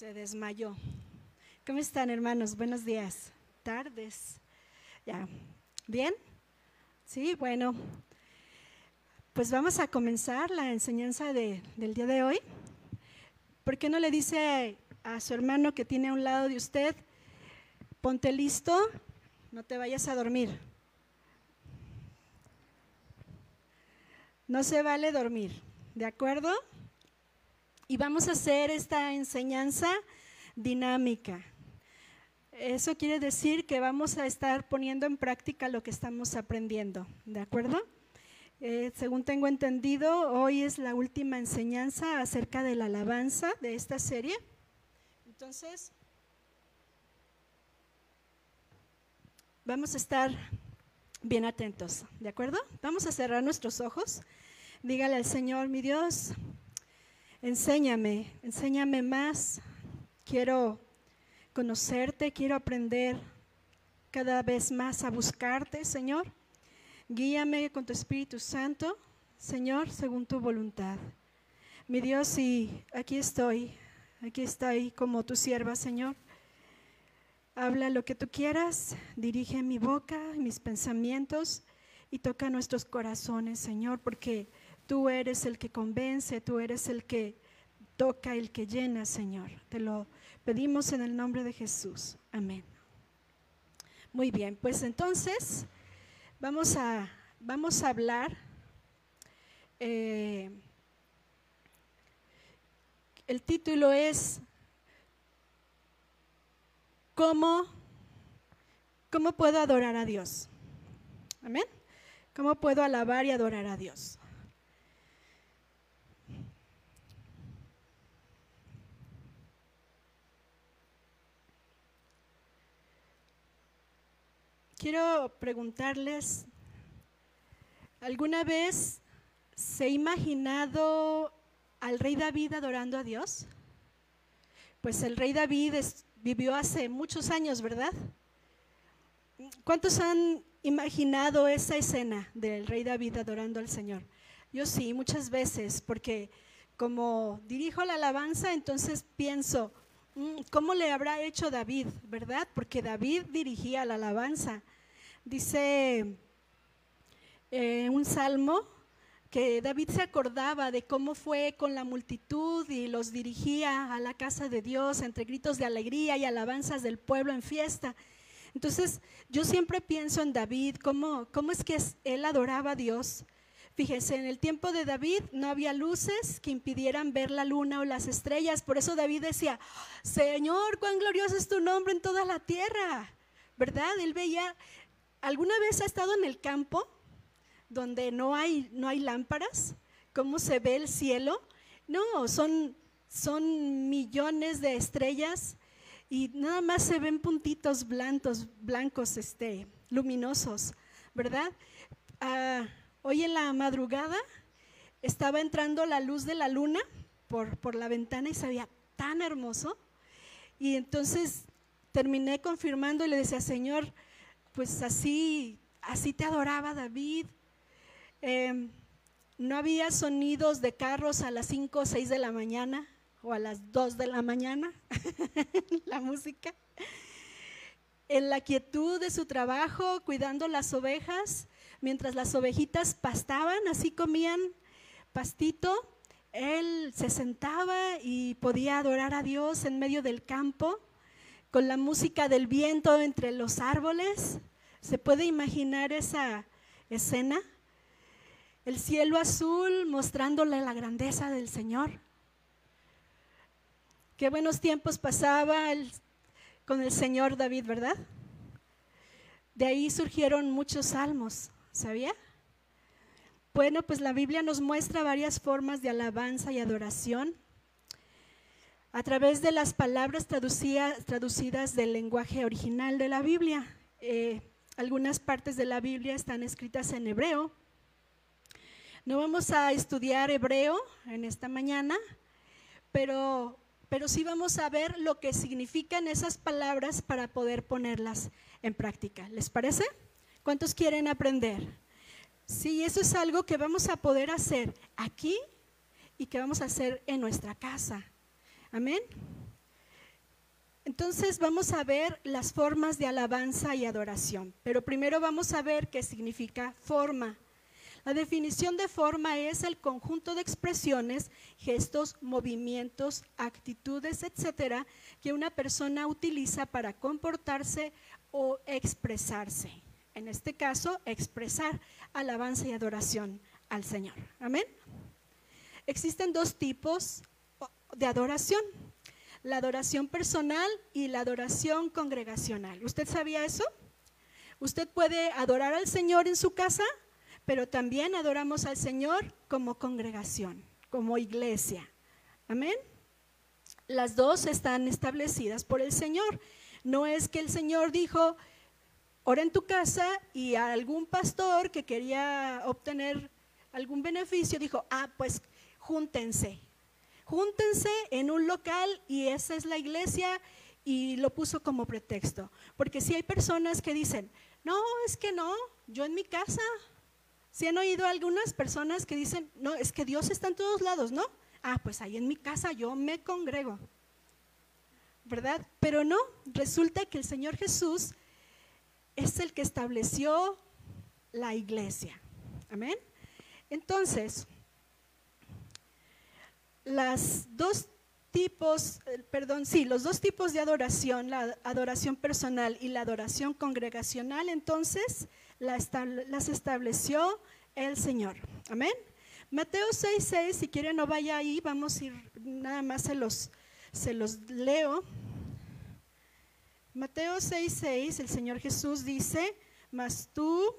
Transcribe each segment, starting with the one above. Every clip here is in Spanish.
Se desmayó. ¿Cómo están, hermanos? Buenos días. Tardes. Ya. ¿Bien? Sí, bueno. Pues vamos a comenzar la enseñanza del día de hoy. ¿Por qué no le dice a su hermano que tiene a un lado de usted, ponte listo, no te vayas a dormir? No se vale dormir, ¿de acuerdo? Y vamos a hacer esta enseñanza dinámica. Eso quiere decir que vamos a estar poniendo en práctica lo que estamos aprendiendo, ¿de acuerdo? Eh, según tengo entendido, hoy es la última enseñanza acerca de la alabanza de esta serie. Entonces, vamos a estar bien atentos, ¿de acuerdo? Vamos a cerrar nuestros ojos. Dígale al Señor, mi Dios, enséñame, enséñame más. Quiero conocerte, quiero aprender cada vez más a buscarte, Señor. Guíame con tu Espíritu Santo, Señor, según tu voluntad. Mi Dios, y aquí estoy, aquí estoy como tu sierva, Señor. Habla lo que tú quieras, dirige mi boca, mis pensamientos y toca nuestros corazones, Señor, porque tú eres el que convence, tú eres el que toca, el que llena, Señor. Te lo pedimos en el nombre de Jesús. Amén. Muy bien, pues entonces vamos a, vamos a hablar. Eh, el título es ¿Cómo, ¿Cómo puedo adorar a Dios? Amén. ¿Cómo puedo alabar y adorar a Dios? Quiero preguntarles, ¿alguna vez se ha imaginado al rey David adorando a Dios? Pues el rey David vivió hace muchos años, ¿verdad? ¿Cuántos han imaginado esa escena del rey David adorando al Señor? Yo sí, muchas veces, porque como dirijo la alabanza, entonces pienso, ¿cómo le habrá hecho David, verdad? Porque David dirigía la alabanza. Dice eh, un salmo que David se acordaba de cómo fue con la multitud y los dirigía a la casa de Dios entre gritos de alegría y alabanzas del pueblo en fiesta. Entonces, yo siempre pienso en David, cómo, cómo es que él adoraba a Dios. Fíjense, en el tiempo de David no había luces que impidieran ver la luna o las estrellas. Por eso David decía, Señor, cuán glorioso es tu nombre en toda la tierra. ¿Verdad? Él veía ¿Alguna vez ha estado en el campo donde no hay, no hay lámparas? ¿Cómo se ve el cielo? No, son, son millones de estrellas y nada más se ven puntitos blancos, blancos este, luminosos, ¿verdad? Ah, hoy en la madrugada estaba entrando la luz de la luna por, por la ventana y se veía tan hermoso. Y entonces terminé confirmando y le decía, Señor, pues así, así te adoraba David. Em, no había sonidos de carros a las 5 o 6 de la mañana o a las 2 de la mañana, la música. En la quietud de su trabajo, cuidando las ovejas, mientras las ovejitas pastaban, así comían pastito, él se sentaba y podía adorar a Dios en medio del campo con la música del viento entre los árboles. ¿Se puede imaginar esa escena? El cielo azul mostrándole la grandeza del Señor. Qué buenos tiempos pasaba con el Señor David, ¿verdad? De ahí surgieron muchos salmos, ¿sabía? Bueno, pues la Biblia nos muestra varias formas de alabanza y adoración a través de las palabras traducidas del lenguaje original de la Biblia. Eh, algunas partes de la Biblia están escritas en hebreo. No vamos a estudiar hebreo en esta mañana, pero, pero sí vamos a ver lo que significan esas palabras para poder ponerlas en práctica. ¿Les parece? ¿Cuántos quieren aprender? Sí, eso es algo que vamos a poder hacer aquí y que vamos a hacer en nuestra casa. Amén. Entonces vamos a ver las formas de alabanza y adoración, pero primero vamos a ver qué significa forma. La definición de forma es el conjunto de expresiones, gestos, movimientos, actitudes, etcétera, que una persona utiliza para comportarse o expresarse. En este caso, expresar alabanza y adoración al Señor. Amén. Existen dos tipos de adoración la adoración personal y la adoración congregacional. ¿Usted sabía eso? Usted puede adorar al Señor en su casa, pero también adoramos al Señor como congregación, como iglesia. Amén. Las dos están establecidas por el Señor. No es que el Señor dijo, ora en tu casa y a algún pastor que quería obtener algún beneficio dijo, ah, pues júntense júntense en un local y esa es la iglesia y lo puso como pretexto. Porque si hay personas que dicen, no, es que no, yo en mi casa. Si han oído algunas personas que dicen, no, es que Dios está en todos lados, ¿no? Ah, pues ahí en mi casa yo me congrego. ¿Verdad? Pero no, resulta que el Señor Jesús es el que estableció la iglesia. Amén. Entonces, las dos tipos, eh, perdón, sí, los dos tipos de adoración, la adoración personal y la adoración congregacional, entonces las estableció el Señor. Amén. Mateo 6, 6, si quieren no vaya ahí, vamos a ir, nada más se los, se los leo. Mateo 6, 6, el Señor Jesús dice, mas tú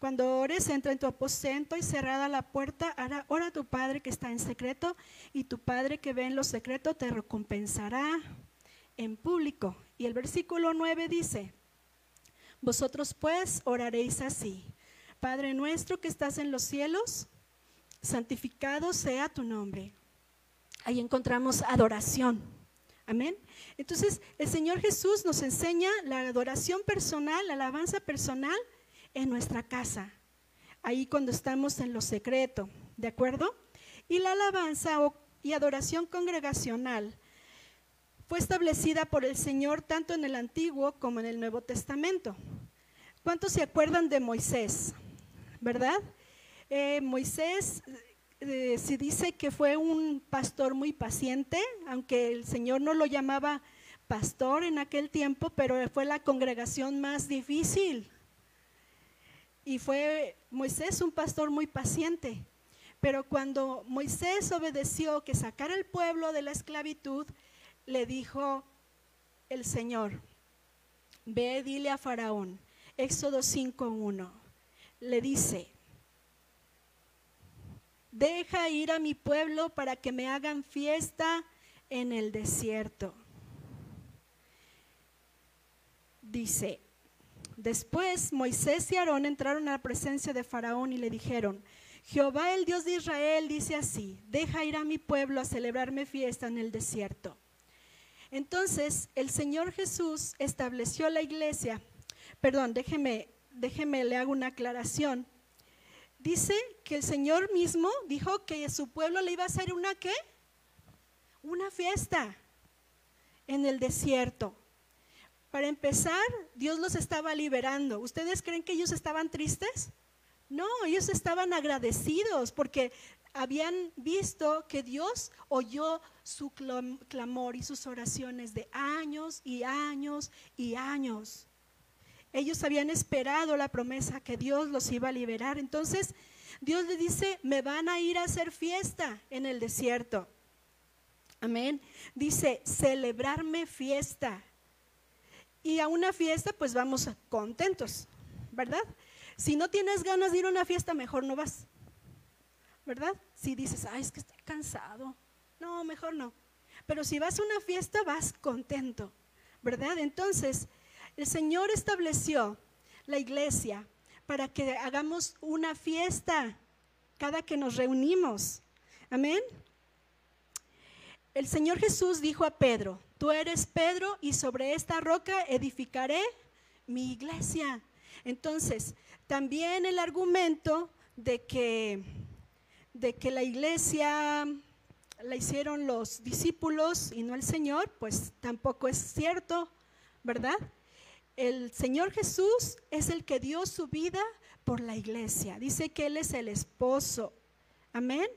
cuando ores, entra en tu aposento y cerrada la puerta, ora a tu Padre que está en secreto y tu Padre que ve en lo secreto te recompensará en público. Y el versículo 9 dice, vosotros pues oraréis así, Padre nuestro que estás en los cielos, santificado sea tu nombre. Ahí encontramos adoración. Amén. Entonces, el Señor Jesús nos enseña la adoración personal, la alabanza personal en nuestra casa, ahí cuando estamos en lo secreto, ¿de acuerdo? Y la alabanza y adoración congregacional fue establecida por el Señor tanto en el Antiguo como en el Nuevo Testamento. ¿Cuántos se acuerdan de Moisés? ¿Verdad? Eh, Moisés eh, se dice que fue un pastor muy paciente, aunque el Señor no lo llamaba pastor en aquel tiempo, pero fue la congregación más difícil y fue Moisés un pastor muy paciente. Pero cuando Moisés obedeció que sacara al pueblo de la esclavitud, le dijo el Señor, ve, dile a Faraón, Éxodo 5.1, le dice, deja ir a mi pueblo para que me hagan fiesta en el desierto. Dice, Después Moisés y Aarón entraron a la presencia de Faraón y le dijeron, Jehová el Dios de Israel dice así, deja ir a mi pueblo a celebrarme fiesta en el desierto. Entonces el Señor Jesús estableció la iglesia, perdón, déjeme, déjeme, le hago una aclaración. Dice que el Señor mismo dijo que su pueblo le iba a hacer una qué? Una fiesta en el desierto. Para empezar, Dios los estaba liberando. ¿Ustedes creen que ellos estaban tristes? No, ellos estaban agradecidos porque habían visto que Dios oyó su clamor y sus oraciones de años y años y años. Ellos habían esperado la promesa que Dios los iba a liberar. Entonces Dios le dice, me van a ir a hacer fiesta en el desierto. Amén. Dice, celebrarme fiesta. Y a una fiesta pues vamos contentos, ¿verdad? Si no tienes ganas de ir a una fiesta, mejor no vas, ¿verdad? Si dices, ay, es que estoy cansado, no, mejor no. Pero si vas a una fiesta, vas contento, ¿verdad? Entonces, el Señor estableció la iglesia para que hagamos una fiesta cada que nos reunimos. Amén. El Señor Jesús dijo a Pedro, tú eres Pedro y sobre esta roca edificaré mi iglesia. Entonces, también el argumento de que, de que la iglesia la hicieron los discípulos y no el Señor, pues tampoco es cierto, ¿verdad? El Señor Jesús es el que dio su vida por la iglesia. Dice que Él es el esposo. Amén.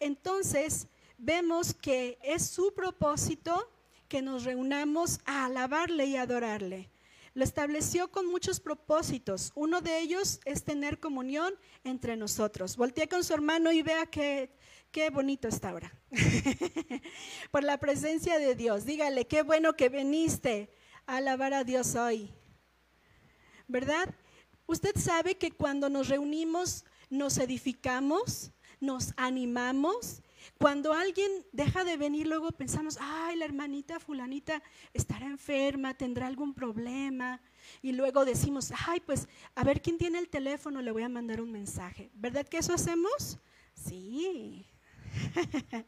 Entonces, vemos que es su propósito que nos reunamos a alabarle y adorarle. Lo estableció con muchos propósitos. Uno de ellos es tener comunión entre nosotros. Voltea con su hermano y vea qué, qué bonito está ahora. Por la presencia de Dios. Dígale, qué bueno que viniste alabar a Dios hoy. ¿Verdad? Usted sabe que cuando nos reunimos nos edificamos, nos animamos cuando alguien deja de venir, luego pensamos, ay, la hermanita fulanita estará enferma, tendrá algún problema. Y luego decimos, ay, pues a ver quién tiene el teléfono, le voy a mandar un mensaje. ¿Verdad que eso hacemos? Sí.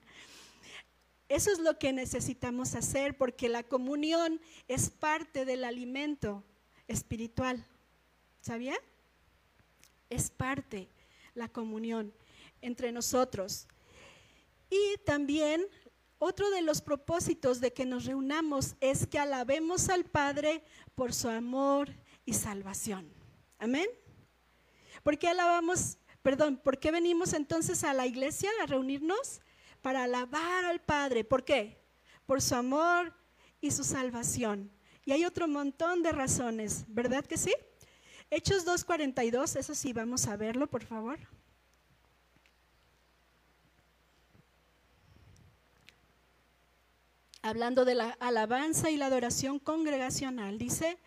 Eso es lo que necesitamos hacer porque la comunión es parte del alimento espiritual. ¿Sabía? Es parte la comunión entre nosotros. Y también otro de los propósitos de que nos reunamos es que alabemos al Padre por su amor y salvación. Amén. ¿Por qué alabamos, perdón, por qué venimos entonces a la iglesia a reunirnos? Para alabar al Padre. ¿Por qué? Por su amor y su salvación. Y hay otro montón de razones, ¿verdad que sí? Hechos 2.42, eso sí, vamos a verlo, por favor. hablando de la alabanza y la adoración congregacional, dice,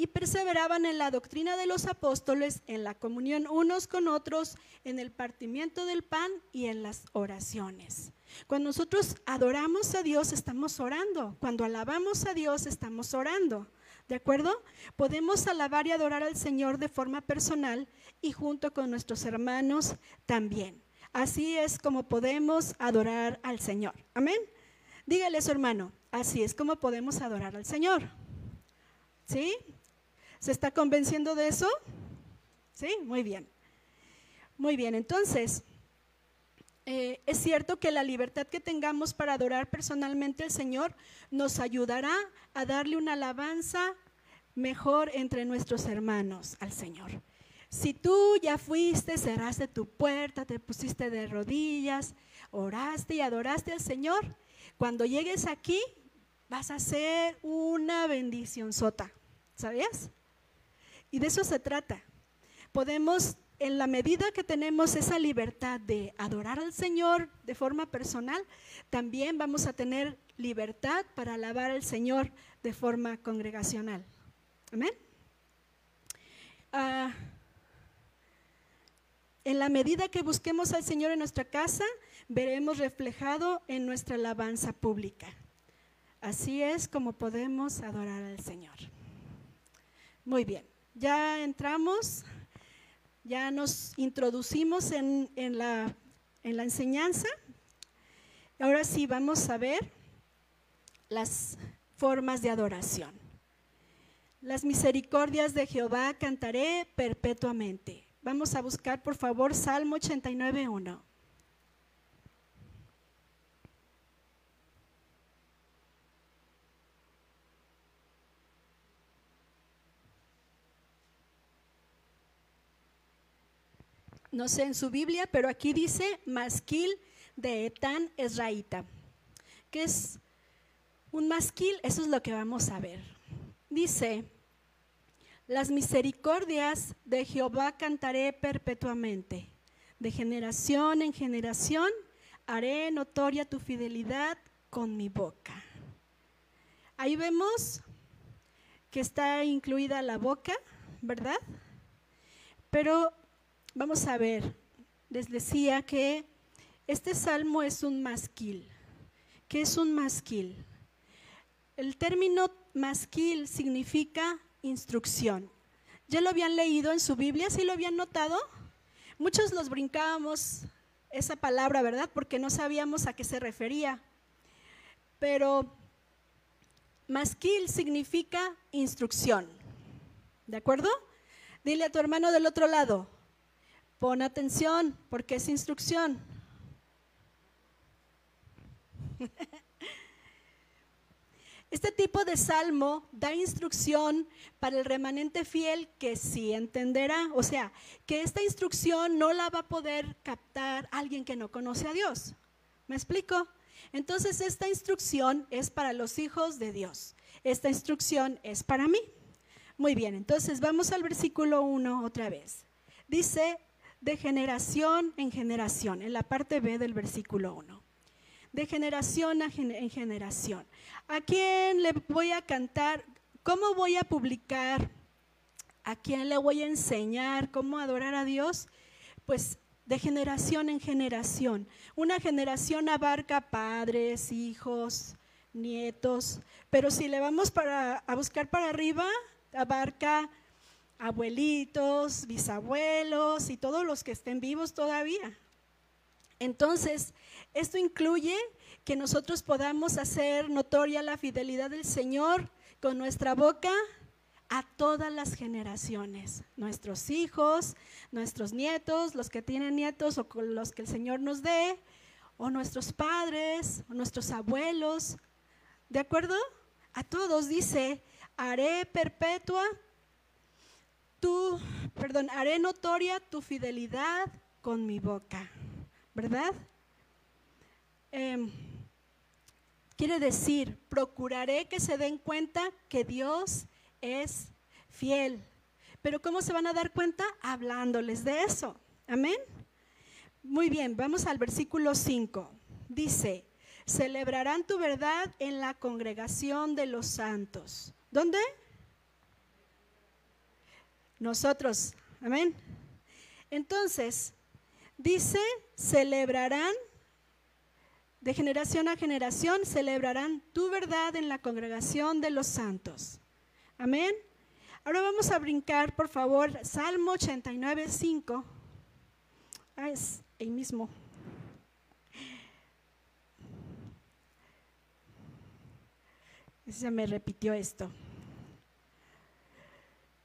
y perseveraban en la doctrina de los apóstoles, en la comunión unos con otros, en el partimiento del pan y en las oraciones. Cuando nosotros adoramos a Dios, estamos orando. Cuando alabamos a Dios, estamos orando. ¿De acuerdo? Podemos alabar y adorar al Señor de forma personal y junto con nuestros hermanos también. Así es como podemos adorar al Señor. Amén. Dígale a su hermano, así es como podemos adorar al Señor. ¿Sí? ¿Se está convenciendo de eso? Sí, muy bien. Muy bien, entonces, eh, es cierto que la libertad que tengamos para adorar personalmente al Señor nos ayudará a darle una alabanza mejor entre nuestros hermanos al Señor. Si tú ya fuiste, cerraste tu puerta, te pusiste de rodillas, oraste y adoraste al Señor, cuando llegues aquí, vas a ser una bendición sota. ¿Sabías? Y de eso se trata. Podemos, en la medida que tenemos esa libertad de adorar al Señor de forma personal, también vamos a tener libertad para alabar al Señor de forma congregacional. Amén. Ah, en la medida que busquemos al Señor en nuestra casa, veremos reflejado en nuestra alabanza pública. Así es como podemos adorar al Señor. Muy bien, ya entramos, ya nos introducimos en, la, en la enseñanza. Ahora sí vamos a ver las formas de adoración. Las misericordias de Jehová cantaré perpetuamente. Vamos a buscar, por favor, Salmo 89.1. no sé en su Biblia, pero aquí dice masquil de Etán Esraíta. ¿Qué es un masquil? Eso es lo que vamos a ver. Dice, las misericordias de Jehová cantaré perpetuamente. De generación en generación haré notoria tu fidelidad con mi boca. Ahí vemos que está incluida la boca, ¿verdad? Pero Vamos a ver, les decía que este salmo es un masquil. ¿Qué es un masquil? El término masquil significa instrucción. ¿Ya lo habían leído en su Biblia? ¿Sí lo habían notado? Muchos los brincábamos esa palabra, ¿verdad? Porque no sabíamos a qué se refería. Pero masquil significa instrucción. ¿De acuerdo? Dile a tu hermano del otro lado, Pon atención porque es instrucción. Este tipo de salmo da instrucción para el remanente fiel que sí entenderá. O sea, que esta instrucción no la va a poder captar alguien que no conoce a Dios. ¿Me explico? Entonces esta instrucción es para los hijos de Dios. Esta instrucción es para mí. Muy bien, entonces vamos al versículo 1 otra vez. Dice, de generación en generación, en la parte B del versículo 1 de generación en generación. ¿A quién le voy a cantar? ¿Cómo voy a publicar? ¿A quién le voy a enseñar cómo adorar a Dios? Pues de generación en generación. Una generación abarca padres, hijos, nietos, pero si le vamos para, a buscar para arriba, abarca abuelitos, bisabuelos y todos los que estén vivos todavía. Entonces, esto incluye que nosotros podamos hacer notoria la fidelidad del Señor con nuestra boca a todas las generaciones, nuestros hijos, nuestros nietos, los que tienen nietos o con los que el Señor nos dé, o nuestros padres, o nuestros abuelos. ¿De acuerdo? A todos dice, haré perpetua tu, perdón, haré notoria tu fidelidad con mi boca, ¿verdad? Em, quiere decir, procuraré que se den cuenta que Dios es fiel. Pero ¿cómo se van a dar cuenta? Hablándoles de eso. Amén. Muy bien, vamos al versículo 5. Dice, celebrarán tu verdad en la congregación de los santos. ¿Dónde? Nosotros. Amén. Entonces, dice, celebrarán de generación a generación celebrarán tu verdad en la congregación de los santos. Amén. Ahora vamos a brincar, por favor, Salmo 89, 5. Ah, es ahí mismo. Se me repitió esto.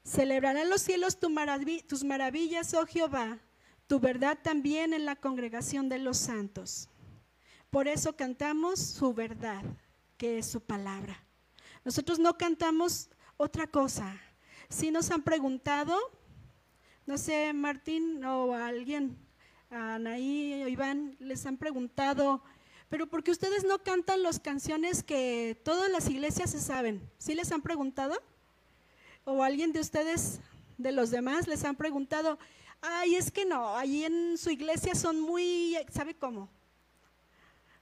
Celebrarán los cielos tus maravillas, oh Jehová, tu verdad también en la congregación de los santos. Por eso cantamos su verdad, que es su palabra. Nosotros no cantamos otra cosa. Si nos han preguntado, no sé, Martín o alguien, Anaí o Iván, les han preguntado, pero ¿por qué ustedes no cantan las canciones que todas las iglesias se saben? ¿Sí les han preguntado? ¿O alguien de ustedes, de los demás, les han preguntado, ay, es que no, allí en su iglesia son muy, ¿sabe cómo?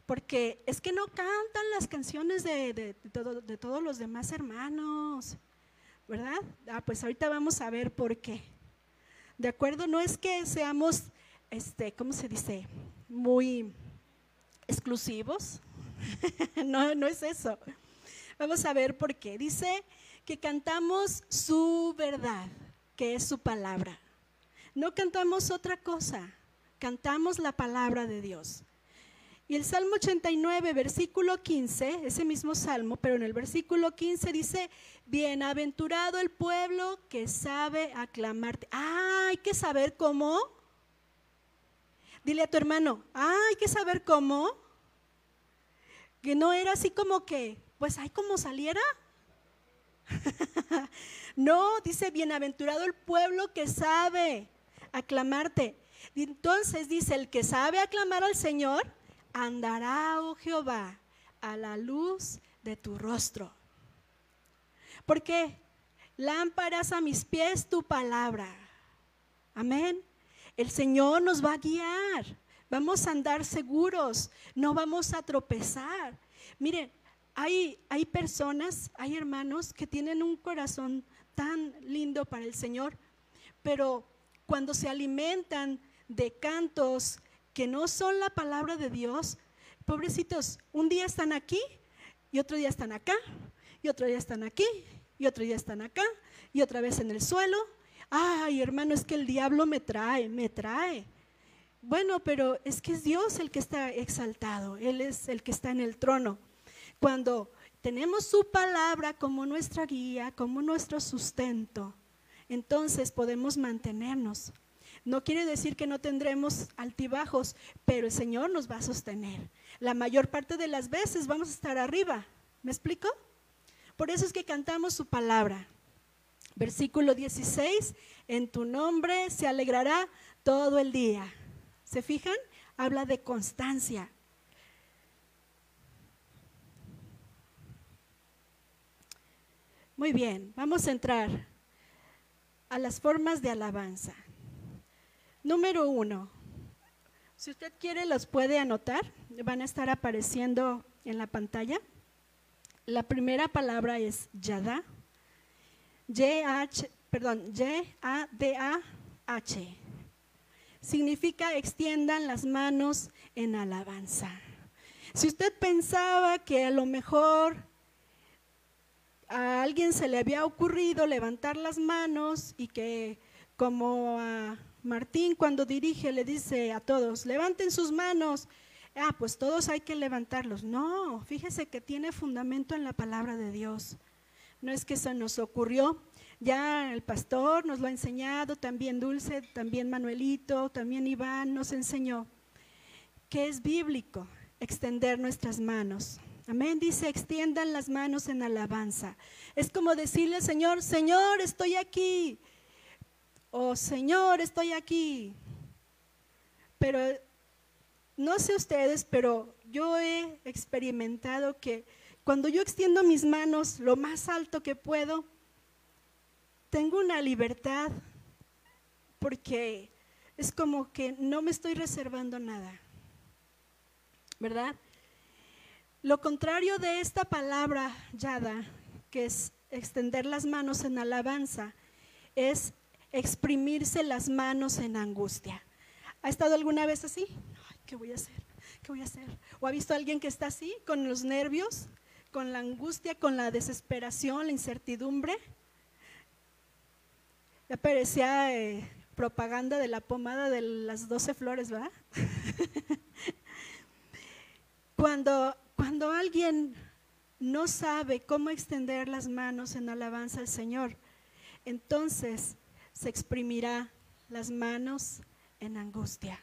porque es que no cantan las canciones de, todos los demás hermanos, ¿verdad? Ah, pues ahorita vamos a ver por qué. ¿De acuerdo? No es que seamos, este, ¿cómo se dice? Muy exclusivos. no, no es eso. Vamos a ver por qué. Dice que cantamos su verdad, que es su palabra. No cantamos otra cosa, cantamos la palabra de Dios. Y el Salmo 89, versículo 15, ese mismo Salmo, pero en el versículo 15 dice, bienaventurado el pueblo que sabe aclamarte. Ah, hay que saber cómo. Dile a tu hermano, ah, hay que saber cómo. Que no era así como que, pues hay como saliera. no, dice, bienaventurado el pueblo que sabe aclamarte. Entonces dice, el que sabe aclamar al Señor, andará, oh Jehová, a la luz de tu rostro. Porque lámparas a mis pies tu palabra. Amén. El Señor nos va a guiar. Vamos a andar seguros. No vamos a tropezar. Miren, hay, hay personas, hay hermanos que tienen un corazón tan lindo para el Señor, pero cuando se alimentan de cantos que no son la palabra de Dios, pobrecitos, un día están aquí y otro día están acá, y otro día están aquí, y otro día están acá, y otra vez en el suelo. Ay, hermano, es que el diablo me trae, me trae. Bueno, pero es que es Dios el que está exaltado, Él es el que está en el trono. Cuando tenemos su palabra como nuestra guía, como nuestro sustento, entonces podemos mantenernos No quiere decir que no tendremos altibajos, pero el Señor nos va a sostener. La mayor parte de las veces vamos a estar arriba. ¿Me explico? Por eso es que cantamos su palabra. Versículo 16, en tu nombre se alegrará todo el día. ¿Se fijan? Habla de constancia. Muy bien, vamos a entrar a las formas de alabanza. Número uno, si usted quiere los puede anotar, van a estar apareciendo en la pantalla. La primera palabra es Yada, Y-A-D-A-H. Significa extiendan las manos en alabanza. Si usted pensaba que a lo mejor a alguien se le había ocurrido levantar las manos y que como a Martín cuando dirige le dice a todos, levanten sus manos, ah, pues todos hay que levantarlos. No, fíjese que tiene fundamento en la palabra de Dios. No es que se nos ocurrió, ya el pastor nos lo ha enseñado, también Dulce, también Manuelito, también Iván nos enseñó que es bíblico extender nuestras manos. Amén, dice, extiendan las manos en alabanza. Es como decirle Señor, Señor, estoy aquí. O Señor, estoy aquí. Pero no sé ustedes, pero yo he experimentado que cuando yo extiendo mis manos lo más alto que puedo, tengo una libertad porque es como que no me estoy reservando nada. ¿Verdad? Lo contrario de esta palabra yada, que es extender las manos en alabanza, es exprimirse las manos en angustia. ¿Ha estado alguna vez así? ¿Qué voy a hacer? ¿Qué voy a hacer? ¿O ha visto a alguien que está así, con los nervios, con la angustia, con la desesperación, la incertidumbre? Ya parecía eh, propaganda de la pomada de las doce flores, ¿verdad? cuando, cuando alguien no sabe cómo extender las manos en alabanza al Señor, entonces se exprimirá las manos en angustia.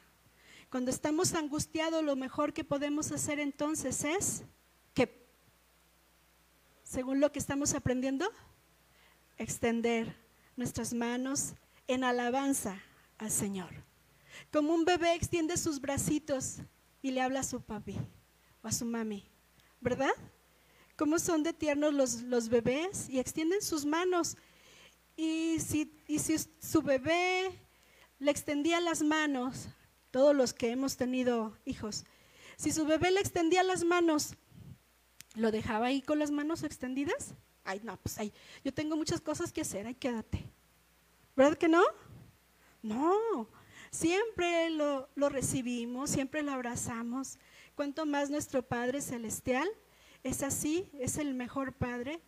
Cuando estamos angustiados, lo mejor que podemos hacer entonces es que, según lo que estamos aprendiendo, extender nuestras manos en alabanza al Señor. Como un bebé extiende sus bracitos y le habla a su papi a su mami, ¿verdad? Cómo son de tiernos los, los bebés y extienden sus manos. Y si, y si su bebé le extendía las manos todos los que hemos tenido hijos, si su bebé le extendía las manos, ¿lo dejaba ahí con las manos extendidas? Ay, no, pues ay, yo tengo muchas cosas que hacer, ay, quédate. ¿Verdad que no? No, siempre lo, lo recibimos, siempre lo abrazamos. Cuanto más nuestro Padre Celestial es así, es el mejor Padre.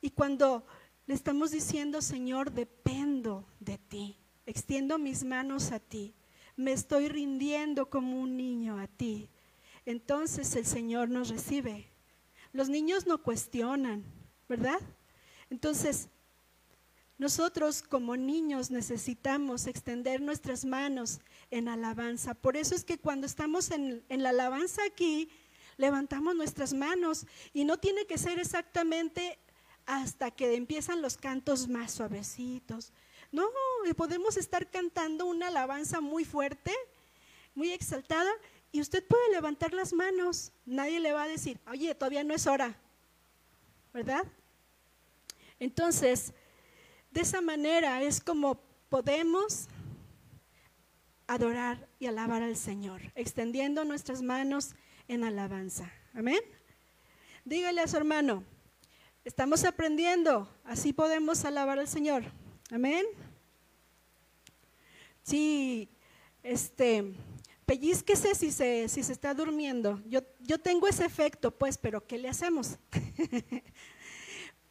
Y cuando le estamos diciendo, Señor, dependo de ti, extiendo mis manos a ti, me estoy rindiendo como un niño a ti. Entonces el Señor nos recibe. Los niños no cuestionan, ¿verdad? Entonces, nosotros como niños necesitamos extender nuestras manos en alabanza. Por eso es que cuando estamos en, en, la alabanza aquí, levantamos nuestras manos y no tiene que ser exactamente hasta que empiezan los cantos más suavecitos, no, podemos estar cantando una alabanza muy fuerte, muy exaltada, y usted puede levantar las manos. Nadie le va a decir, oye, todavía no es hora, ¿verdad? Entonces, de esa manera es como podemos adorar y alabar al Señor, extendiendo nuestras manos en alabanza. Amén. Dígale a su hermano, estamos aprendiendo, así podemos alabar al Señor. Amén. Sí, este, pellizquese si se, si se está durmiendo. Yo, yo tengo ese efecto, pues, pero ¿qué le hacemos?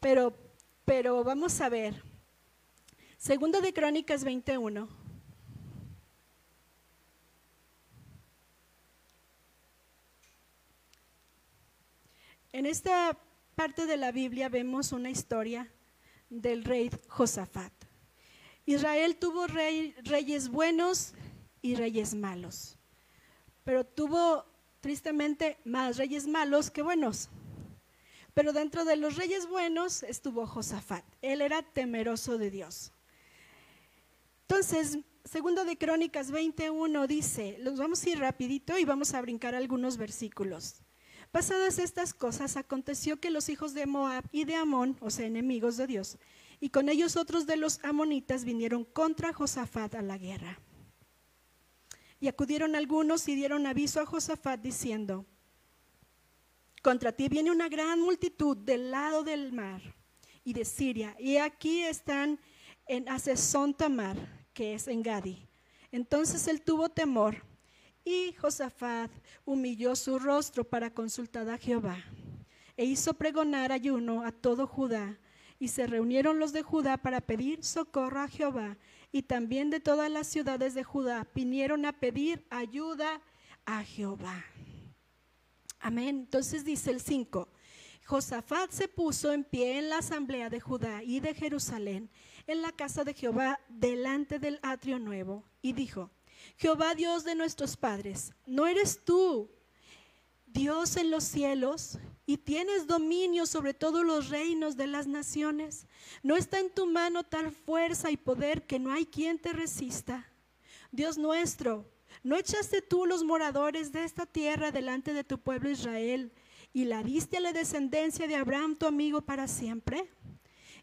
pero, pero vamos a ver. Segundo de Crónicas 21. En esta parte de la Biblia vemos una historia del rey Josafat. Israel tuvo reyes buenos y reyes malos, pero tuvo tristemente más reyes malos que buenos. Pero dentro de los reyes buenos estuvo Josafat. Él era temeroso de Dios. Entonces, segundo de Crónicas 21 dice, los vamos a ir rapidito y vamos a brincar algunos versículos. Pasadas estas cosas, aconteció que los hijos de Moab y de Amón, o sea, enemigos de Dios, y con ellos otros de los amonitas vinieron contra Josafat a la guerra. Y acudieron algunos y dieron aviso a Josafat diciendo, contra ti viene una gran multitud del lado del mar y de Siria, y aquí están en Asesón Tamar, que es en Gadi. Entonces él tuvo temor, y Josafat humilló su rostro para consultar a Jehová, e hizo pregonar ayuno a todo Judá, y se reunieron los de Judá para pedir socorro a Jehová, y también de todas las ciudades de Judá vinieron a pedir ayuda a Jehová. Amén. Entonces dice el 5. Josafat se puso en pie en la asamblea de Judá y de Jerusalén, en la casa de Jehová, delante del atrio nuevo, y dijo, Jehová Dios de nuestros padres, ¿no eres tú Dios en los cielos y tienes dominio sobre todos los reinos de las naciones? ¿No está en tu mano tal fuerza y poder que no hay quien te resista? Dios nuestro, ¿No echaste tú los moradores de esta tierra delante de tu pueblo Israel y la diste a la descendencia de Abraham, tu amigo, para siempre?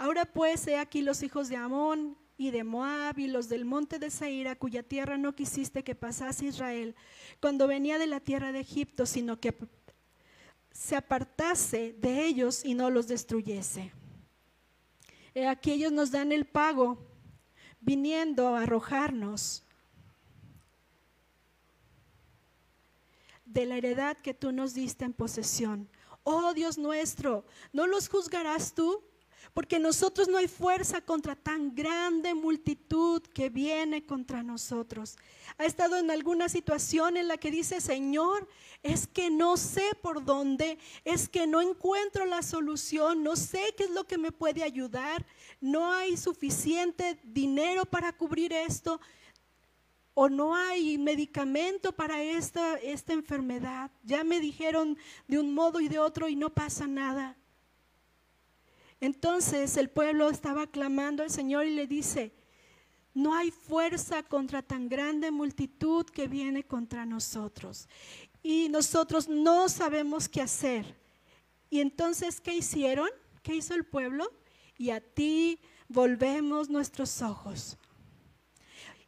Ahora pues, he aquí los hijos de Amón y de Moab y los del monte de Seir, cuya tierra no quisiste que pasase Israel cuando venía de la tierra de Egipto, sino que se apartase de ellos y no los destruyese. He aquí ellos nos dan el pago, viniendo a arrojarnos de la heredad que tú nos diste en posesión. Oh Dios nuestro, ¿no los juzgarás tú? Porque nosotros no hay fuerza contra tan grande multitud que viene contra nosotros. Ha estado en alguna situación en la que dice, Señor, es que no sé por dónde, es que no encuentro la solución, no sé qué es lo que me puede ayudar, no hay suficiente dinero para cubrir esto o no hay medicamento para esta, esta enfermedad. Ya me dijeron de un modo y de otro y no pasa nada. Entonces el pueblo estaba clamando al Señor y le dice, no hay fuerza contra tan grande multitud que viene contra nosotros. Y nosotros no sabemos qué hacer. Y entonces, ¿qué hicieron? ¿Qué hizo el pueblo? Y a ti volvemos nuestros ojos.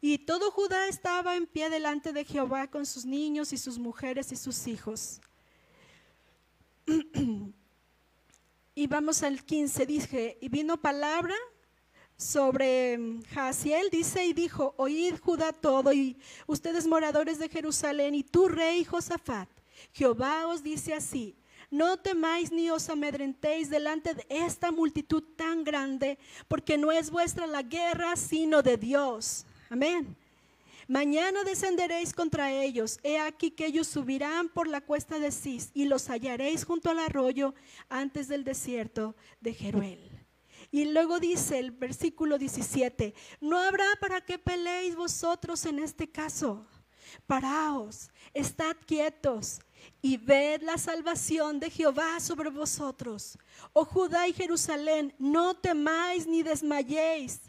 Y todo Judá estaba en pie delante de Jehová con sus niños y sus mujeres y sus hijos. y vamos al 15, dije, y vino palabra sobre Jaciel, dice y dijo, oíd Judá todo y ustedes moradores de Jerusalén y tú rey Josafat, Jehová os dice así, no temáis ni os amedrentéis delante de esta multitud tan grande, porque no es vuestra la guerra, sino de Dios. Amén. Mañana descenderéis contra ellos. He aquí que ellos subirán por la cuesta de Cis y los hallaréis junto al arroyo antes del desierto de Jeruel. Y luego dice el versículo 17, no habrá para qué peleéis vosotros en este caso. Paraos, estad quietos y ved la salvación de Jehová sobre vosotros. Oh Judá y Jerusalén, no temáis ni desmayéis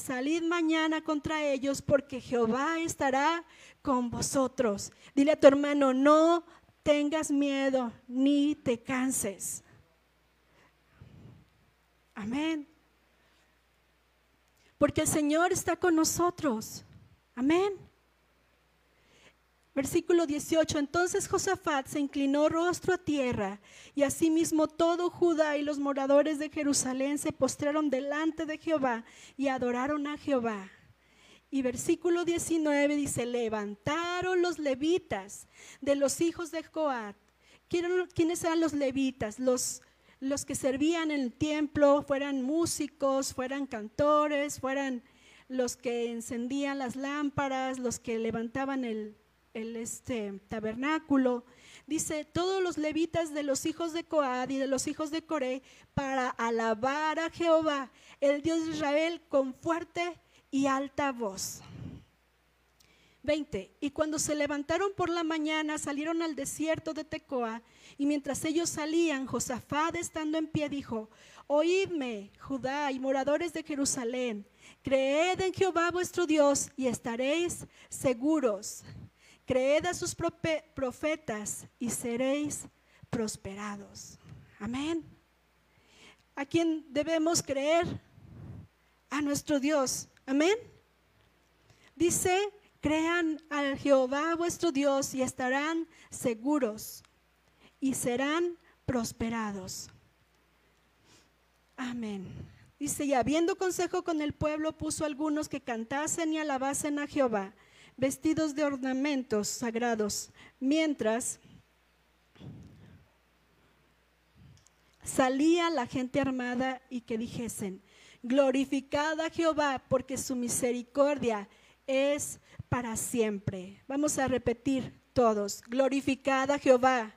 Salid mañana contra ellos porque Jehová estará con vosotros. Dile a tu hermano, no tengas miedo ni te canses. Amén. Porque el Señor está con nosotros. Amén. Versículo 18. Entonces Josafat se inclinó rostro a tierra, y asimismo todo Judá y los moradores de Jerusalén se postraron delante de Jehová y adoraron a Jehová. Y versículo 19 dice, levantaron los levitas de los hijos de Joat. ¿Quiénes eran los levitas? Los, los que servían en el templo, fueran músicos, fueran cantores, fueran los que encendían las lámparas, los que levantaban el, el este, tabernáculo. Dice, todos los levitas de los hijos de Coad y de los hijos de Coré para alabar a Jehová, el Dios de Israel, con fuerte y alta voz. 20. Y cuando se levantaron por la mañana, salieron al desierto de Tecoa, y mientras ellos salían, Josafat, estando en pie, dijo, Oídme, Judá y moradores de Jerusalén, creed en Jehová vuestro Dios y estaréis seguros. Creed a sus profetas y seréis prosperados. Amén. ¿A quién debemos creer? A nuestro Dios. Amén. Dice, crean al Jehová vuestro Dios y estarán seguros y serán prosperados. Amén. Dice, y habiendo consejo con el pueblo, puso algunos que cantasen y alabasen a Jehová, vestidos de ornamentos sagrados, mientras salía la gente armada y que dijesen, Glorificada a Jehová porque su misericordia es para siempre. Vamos a repetir todos. Glorificada a Jehová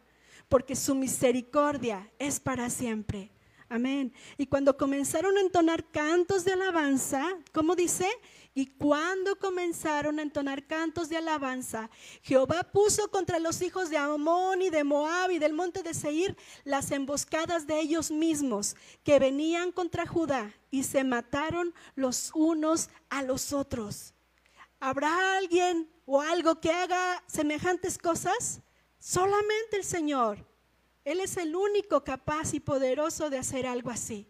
porque su misericordia es para siempre. Amén. Y cuando comenzaron a entonar cantos de alabanza, ¿cómo dice? Y cuando comenzaron a entonar cantos de alabanza, Jehová puso contra los hijos de Amón y de Moab y del monte de Seir las emboscadas de ellos mismos que venían contra Judá y se mataron los unos a los otros. ¿Habrá alguien o algo que haga semejantes cosas? Solamente el Señor. Él es el único capaz y poderoso de hacer algo así.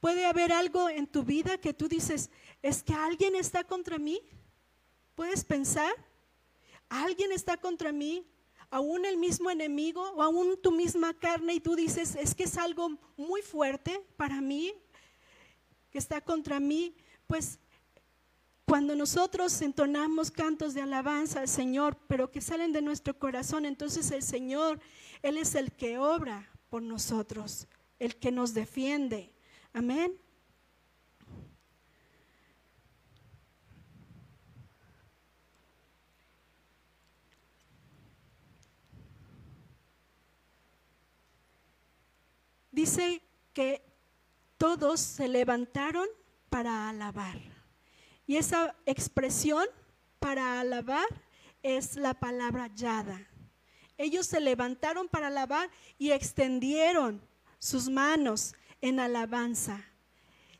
Puede haber algo en tu vida que tú dices, es que alguien está contra mí. ¿Puedes pensar? Alguien está contra mí, aún el mismo enemigo o aún tu misma carne y tú dices, es que es algo muy fuerte para mí que está contra mí. Pues cuando nosotros entonamos cantos de alabanza al Señor, pero que salen de nuestro corazón, entonces el Señor, Él es el que obra por nosotros, el que nos defiende. Amén. Dice que todos se levantaron para alabar. Y esa expresión para alabar es la palabra yada. Ellos se levantaron para alabar y extendieron sus manos en alabanza.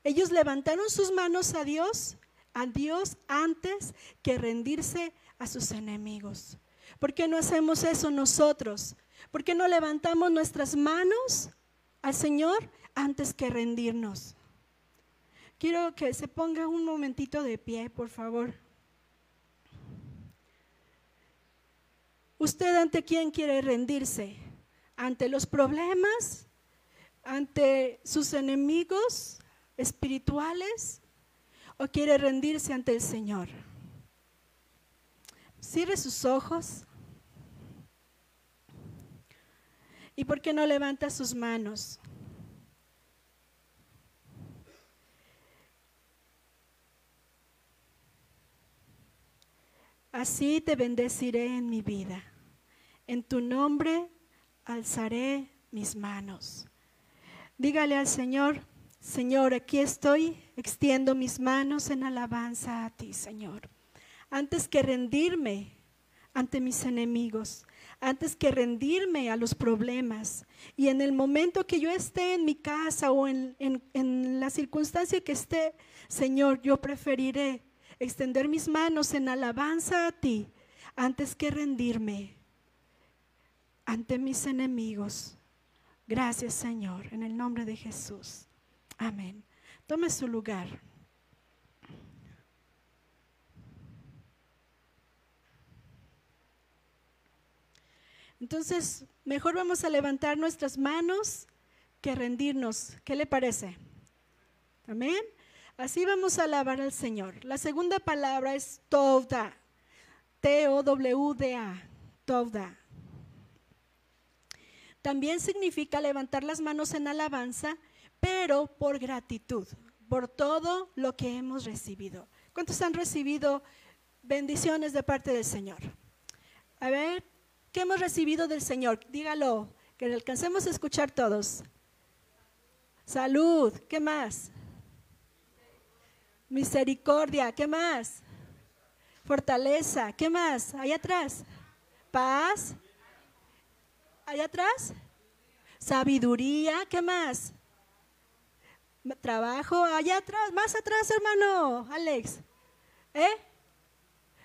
Ellos levantaron sus manos a Dios, a Dios antes que rendirse a sus enemigos. ¿Por qué no hacemos eso nosotros? ¿Por qué no levantamos nuestras manos al Señor antes que rendirnos? Quiero que se ponga un momentito de pie, por favor. ¿Usted ante quién quiere rendirse? ¿Ante los problemas? ¿Ante sus enemigos espirituales? ¿O quiere rendirse ante el Señor? Cierre sus ojos. ¿Y por qué no levanta sus manos? Así te bendeciré en mi vida. En tu nombre alzaré mis manos. Dígale al Señor, Señor, aquí estoy, extiendo mis manos en alabanza a ti, Señor. Antes que rendirme ante mis enemigos, antes que rendirme a los problemas. Y en el momento que yo esté en mi casa o en, en la circunstancia que esté, Señor, yo preferiré extender mis manos en alabanza a ti antes que rendirme ante mis enemigos. Gracias Señor, en el nombre de Jesús. Amén. Tome su lugar. Entonces, mejor vamos a levantar nuestras manos que rendirnos. ¿Qué le parece? Amén. Así vamos a alabar al Señor. La segunda palabra es Tovda. T-O-W-D-A. Tovda. También significa levantar las manos en alabanza, pero por gratitud, por todo lo que hemos recibido. ¿Cuántos han recibido bendiciones de parte del Señor? A ver, ¿qué hemos recibido del Señor? Dígalo, que alcancemos a escuchar todos. Salud, ¿qué más? Misericordia, ¿qué más? Fortaleza, ¿qué más? Allá atrás. Paz. Allá atrás. Sabiduría, ¿qué más? Trabajo, allá atrás, más atrás, hermano, Alex. ¿Eh?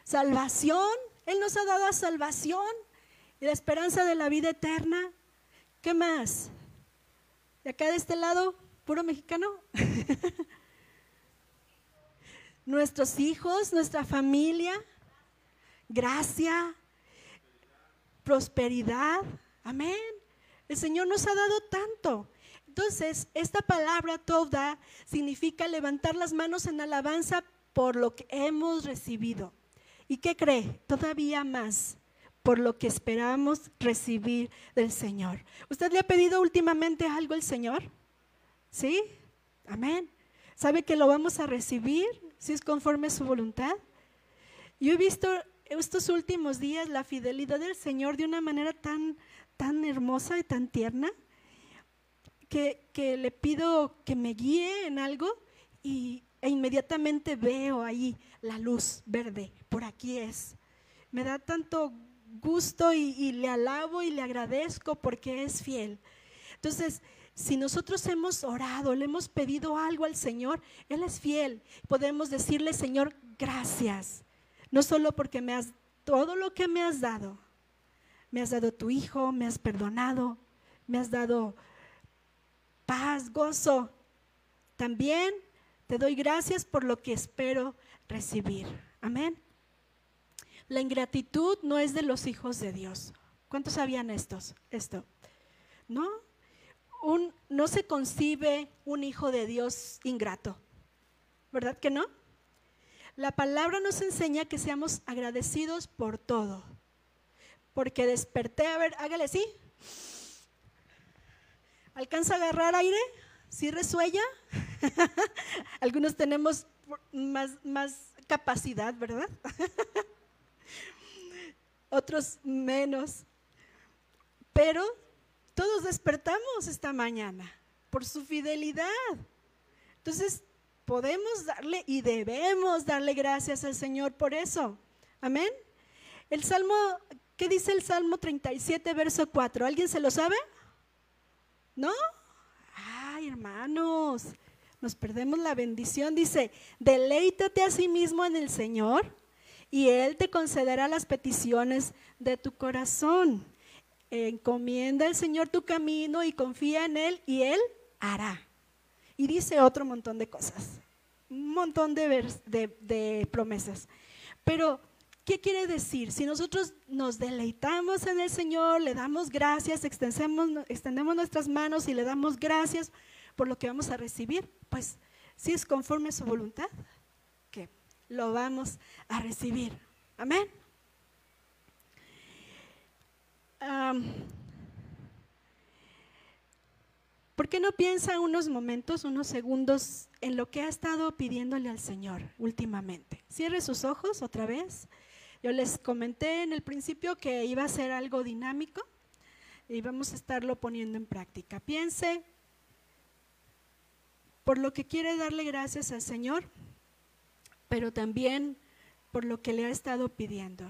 Salvación, Él nos ha dado salvación y la esperanza de la vida eterna. ¿Qué más? ¿De acá de este lado, puro mexicano? Nuestros hijos, nuestra familia, gracia, prosperidad. Amén. El Señor nos ha dado tanto. Entonces, esta palabra toda significa levantar las manos en alabanza por lo que hemos recibido. ¿Y qué cree? Todavía más por lo que esperamos recibir del Señor. ¿Usted le ha pedido últimamente algo al Señor? ¿Sí? Amén. ¿Sabe que lo vamos a recibir si es conforme a su voluntad? Yo he visto estos últimos días la fidelidad del Señor de una manera tan, tan hermosa y tan tierna que, que le pido que me guíe en algo y, e inmediatamente veo ahí la luz verde, por aquí es. Me da tanto gusto y, le alabo y le agradezco porque es fiel. Entonces, si nosotros hemos orado, le hemos pedido algo al Señor, Él es fiel. Podemos decirle, Señor, gracias. No solo porque me has, todo lo que me has dado, me has dado tu Hijo, me has perdonado, me has dado paz, gozo. También te doy gracias por lo que espero recibir. Amén. La ingratitud no es de los hijos de Dios. ¿Cuántos sabían estos, esto? ¿No? No se concibe un hijo de Dios ingrato. ¿Verdad que no? La palabra nos enseña que seamos agradecidos por todo. Porque desperté, a ver, hágale así. ¿Alcanza a agarrar aire? ¿Sí resuella? Algunos tenemos más, más capacidad, ¿verdad? otros menos. Pero todos despertamos esta mañana por su fidelidad. Entonces, podemos darle y debemos darle gracias al Señor por eso. Amén. El Salmo, ¿qué dice el Salmo 37, verso 4? ¿Alguien se lo sabe? ¿No? Ay, hermanos, nos perdemos la bendición. Dice, deleítate a sí mismo en el Señor y Él te concederá las peticiones de tu corazón. Encomienda al Señor tu camino y confía en Él y Él hará. Y dice otro montón de cosas, un montón de, de, promesas. Pero, ¿qué quiere decir? Si nosotros nos deleitamos en el Señor, le damos gracias, extendemos nuestras manos y le damos gracias por lo que vamos a recibir, pues si es conforme a su voluntad, lo vamos a recibir. Amén. ¿Por qué no piensa unos momentos, unos segundos en lo que ha estado pidiéndole al Señor últimamente? Cierre sus ojos otra vez. Yo les comenté en el principio que iba a ser algo dinámico y vamos a estarlo poniendo en práctica. Piense por lo que quiere darle gracias al Señor pero también por lo que le ha estado pidiendo.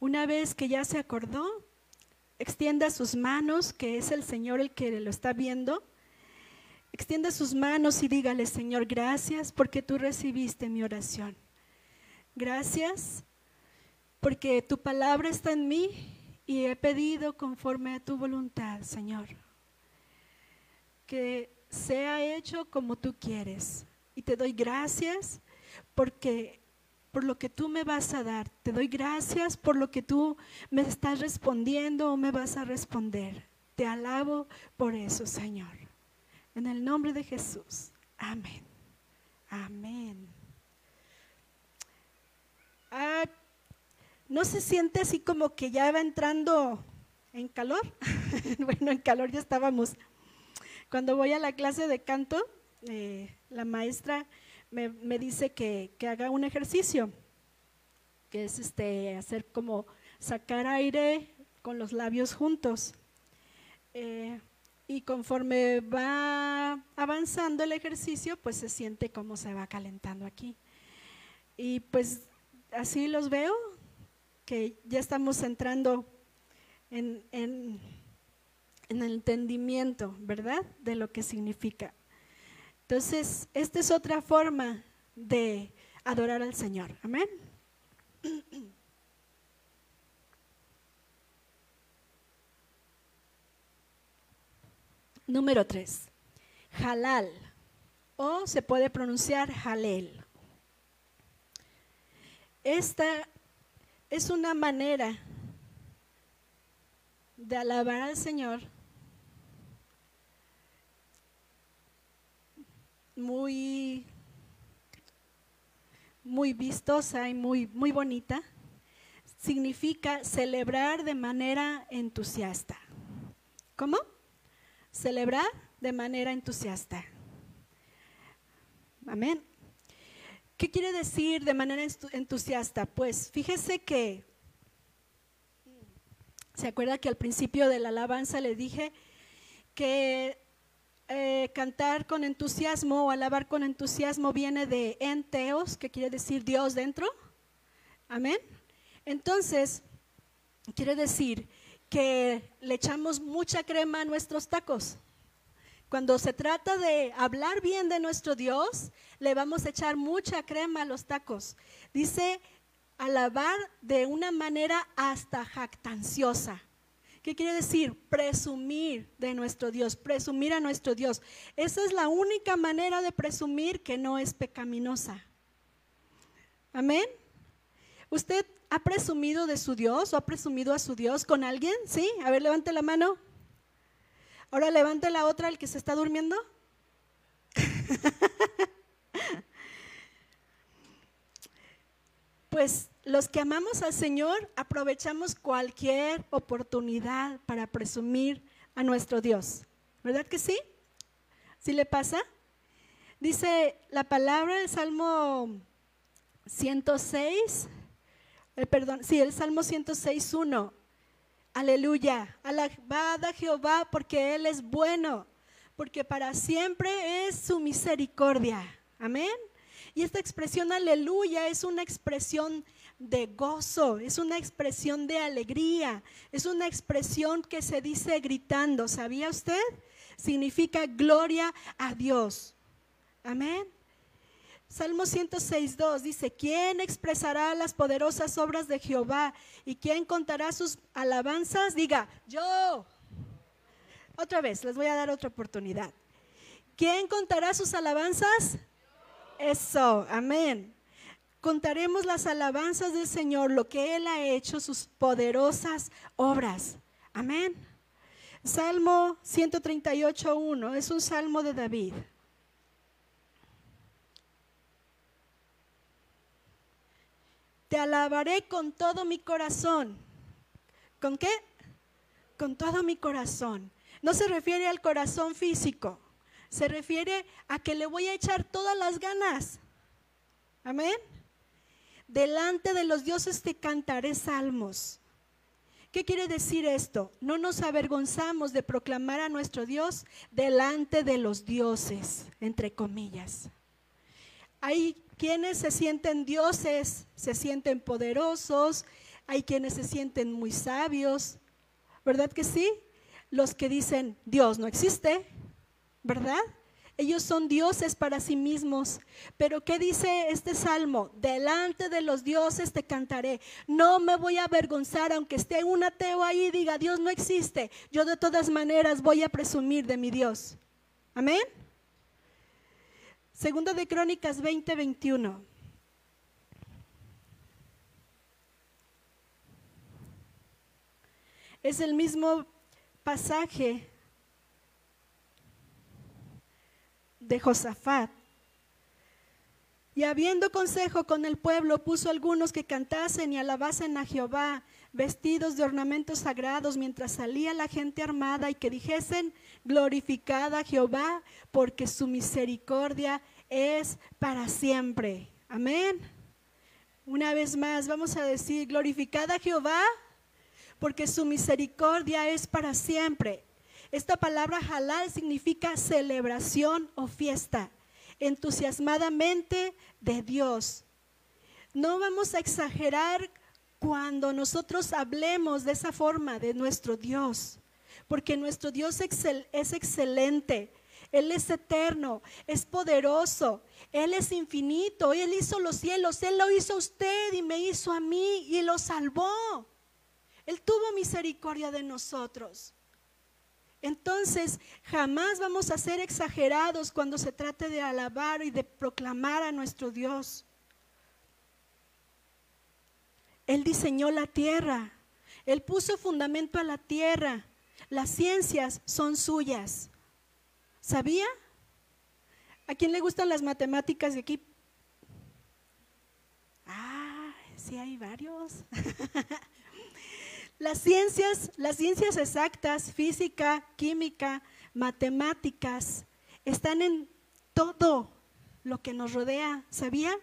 Una vez que ya se acordó, extienda sus manos, que es el Señor el que lo está viendo. Extienda sus manos y dígale, Señor, gracias porque tú recibiste mi oración. Gracias porque tu palabra está en mí y he pedido conforme a tu voluntad, Señor que sea hecho como tú quieres. Y te doy gracias porque por lo que tú me vas a dar. Te doy gracias por lo que tú me estás respondiendo o me vas a responder. Te alabo por eso, Señor. En el nombre de Jesús. Amén. Amén. Ah, ¿No se siente así como que ya va entrando en calor? bueno, en calor ya estábamos. Cuando voy a la clase de canto, eh, la maestra me, dice que, haga un ejercicio, que es este, hacer como sacar aire con los labios juntos. Eh, y conforme va avanzando el ejercicio, pues se siente como se va calentando aquí. Y pues así los veo, que ya estamos entrando en, en el entendimiento, ¿verdad? De lo que significa. Entonces, esta es otra forma de adorar al Señor. Amén. Número tres, halal, o se puede pronunciar halel. Esta es una manera de alabar al Señor muy, muy vistosa y muy, muy bonita, significa celebrar de manera entusiasta. ¿Cómo? Celebrar de manera entusiasta. Amén. ¿Qué quiere decir de manera entusiasta? Pues fíjese que, ¿se acuerda que al principio de la alabanza le dije que eh, cantar con entusiasmo o alabar con entusiasmo viene de enteos, que quiere decir Dios dentro. Amén. Entonces, quiere decir que le echamos mucha crema a nuestros tacos. Cuando se trata de hablar bien de nuestro Dios, le vamos a echar mucha crema a los tacos. Dice alabar de una manera hasta jactanciosa. ¿Qué quiere decir? Presumir de nuestro Dios, presumir a nuestro Dios. Esa es la única manera de presumir que no es pecaminosa. Amén. ¿Usted ha presumido de su Dios o ha presumido a su Dios con alguien? Sí. A ver, levante la mano. Ahora levante la otra, el que se está durmiendo. pues los que amamos al Señor aprovechamos cualquier oportunidad para presumir a nuestro Dios. ¿Verdad que sí? ¿Sí le pasa? Dice la palabra del Salmo 106, eh, perdón, sí, el Salmo 106, 1. Aleluya, alabada Jehová porque Él es bueno, porque para siempre es su misericordia. Amén. Y esta expresión aleluya es una expresión de gozo, es una expresión de alegría, es una expresión que se dice gritando. ¿Sabía usted? Significa gloria a Dios. Amén. Salmo 106.2 dice, ¿quién expresará las poderosas obras de Jehová? ¿Y quién contará sus alabanzas? Diga, yo. Otra vez, les voy a dar otra oportunidad. ¿Quién contará sus alabanzas? Eso, amén. Contaremos las alabanzas del Señor, lo que Él ha hecho, sus poderosas obras. Amén. Salmo 138.1 es un salmo de David. Te alabaré con todo mi corazón. ¿Con qué? Con todo mi corazón. No se refiere al corazón físico, se refiere a que le voy a echar todas las ganas. Amén. Delante de los dioses te cantaré salmos. ¿Qué quiere decir esto? No nos avergonzamos de proclamar a nuestro Dios delante de los dioses, entre comillas. Hay quienes se sienten dioses, se sienten poderosos, hay quienes se sienten muy sabios, ¿verdad que sí? Los que dicen, Dios no existe, ¿verdad? Ellos son dioses para sí mismos. Pero ¿qué dice este salmo? Delante de los dioses te cantaré. No me voy a avergonzar aunque esté un ateo ahí y diga, Dios no existe. Yo de todas maneras voy a presumir de mi Dios. Amén. Segunda de Crónicas 20, 21. Es el mismo pasaje de Josafat. Y habiendo consejo con el pueblo, puso algunos que cantasen y alabasen a Jehová, vestidos de ornamentos sagrados, mientras salía la gente armada, y que dijesen, glorificada Jehová, porque su misericordia es para siempre. Amén. Una vez más, vamos a decir, glorificada Jehová, porque su misericordia es para siempre. Esta palabra halal significa celebración o fiesta entusiasmadamente de Dios. No vamos a exagerar cuando nosotros hablemos de esa forma de nuestro Dios, porque nuestro Dios es excelente, Él es eterno, es poderoso, Él es infinito, Él hizo los cielos, Él lo hizo a usted y me hizo a mí y lo salvó. Él tuvo misericordia de nosotros. Entonces, jamás vamos a ser exagerados cuando se trate de alabar y de proclamar a nuestro Dios. Él diseñó la tierra, Él puso fundamento a la tierra. Las ciencias son suyas. ¿Sabía? ¿A quién le gustan las matemáticas de aquí? Ah, sí hay varios. Las ciencias, las ciencias exactas, física, química, matemáticas, están en todo lo que nos rodea, ¿sabía?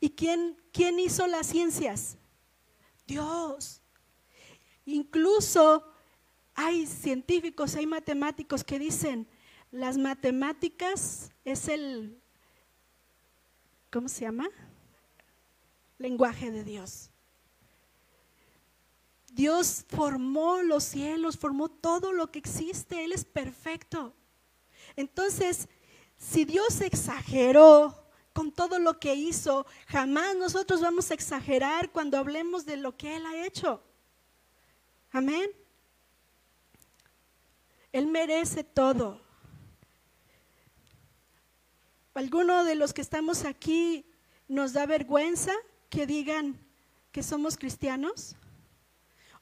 ¿Y quién, quién hizo las ciencias? Dios. Incluso hay científicos, hay matemáticos que dicen, las matemáticas es el, ¿cómo se llama? Lenguaje de Dios. Dios formó los cielos, formó todo lo que existe, Él es perfecto. Entonces, si Dios exageró con todo lo que hizo, jamás nosotros vamos a exagerar cuando hablemos de lo que Él ha hecho. Amén. Él merece todo. ¿Alguno de los que estamos aquí nos da vergüenza que digan que somos cristianos?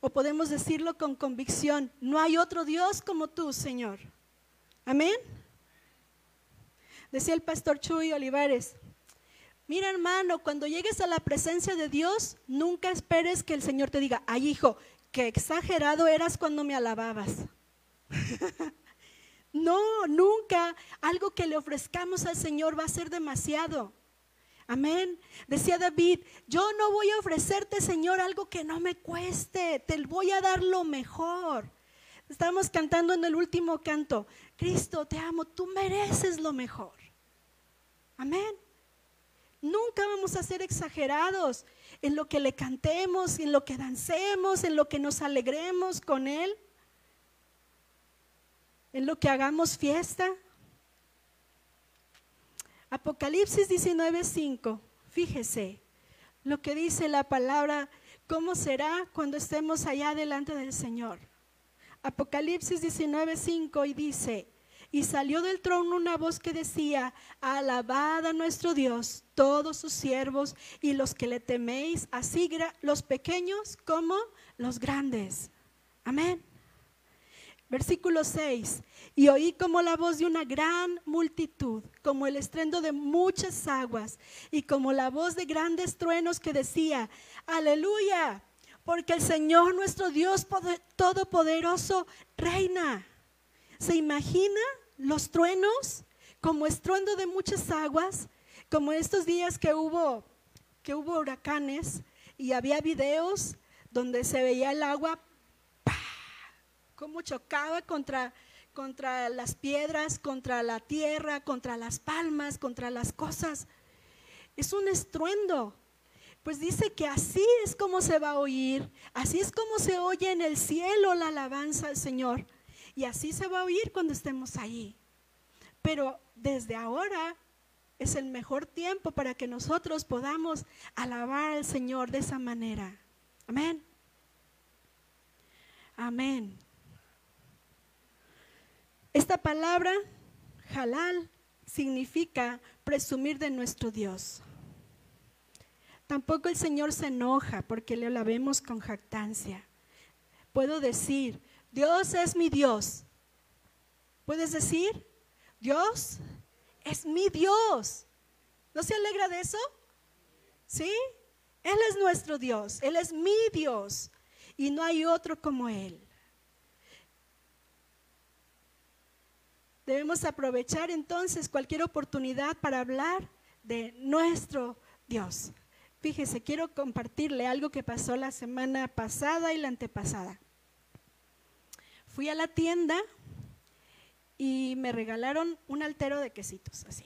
O podemos decirlo con convicción, no hay otro Dios como tú, Señor. Amén. Decía el pastor Chuy Olivares, mira hermano, cuando llegues a la presencia de Dios, nunca esperes que el Señor te diga, ay hijo, qué exagerado eras cuando me alababas. no, nunca. Algo que le ofrezcamos al Señor va a ser demasiado. Amén. Decía David, yo no voy a ofrecerte, Señor, algo que no me cueste, te voy a dar lo mejor. Estamos cantando en el último canto, Cristo, te amo, tú mereces lo mejor. Amén. Nunca vamos a ser exagerados en lo que le cantemos, en lo que dancemos, en lo que nos alegremos con Él, en lo que hagamos fiesta. Apocalipsis 19:5, fíjese lo que dice la palabra, cómo será cuando estemos allá delante del Señor. Apocalipsis 19:5 y dice, y salió del trono una voz que decía, alabad a nuestro Dios, todos sus siervos y los que le teméis, así los pequeños como los grandes. Amén. Versículo 6. Y oí como la voz de una gran multitud, como el estrendo de muchas aguas, y como la voz de grandes truenos que decía, aleluya, porque el Señor nuestro Dios Todopoderoso reina. ¿Se imagina los truenos como estruendo de muchas aguas? Como estos días que hubo, que hubo huracanes y había videos donde se veía el agua cómo chocaba contra, contra las piedras, contra la tierra, contra las palmas, contra las cosas. Es un estruendo. Pues dice que así es como se va a oír, así es como se oye en el cielo la alabanza al Señor. Y así se va a oír cuando estemos allí. Pero desde ahora es el mejor tiempo para que nosotros podamos alabar al Señor de esa manera. Amén. Amén. Esta palabra, halal, significa presumir de nuestro Dios. Tampoco el Señor se enoja porque le alabemos con jactancia. puedo decir, Dios es mi Dios. ¿Puedes decir? Dios es mi Dios. ¿No se alegra de eso? ¿Sí? Él es nuestro Dios, Él es mi Dios y no hay otro como Él. Debemos aprovechar entonces cualquier oportunidad para hablar de nuestro Dios. Fíjese, quiero compartirle algo que pasó la semana pasada y la antepasada. Fui a la tienda y me regalaron un altero de quesitos, así.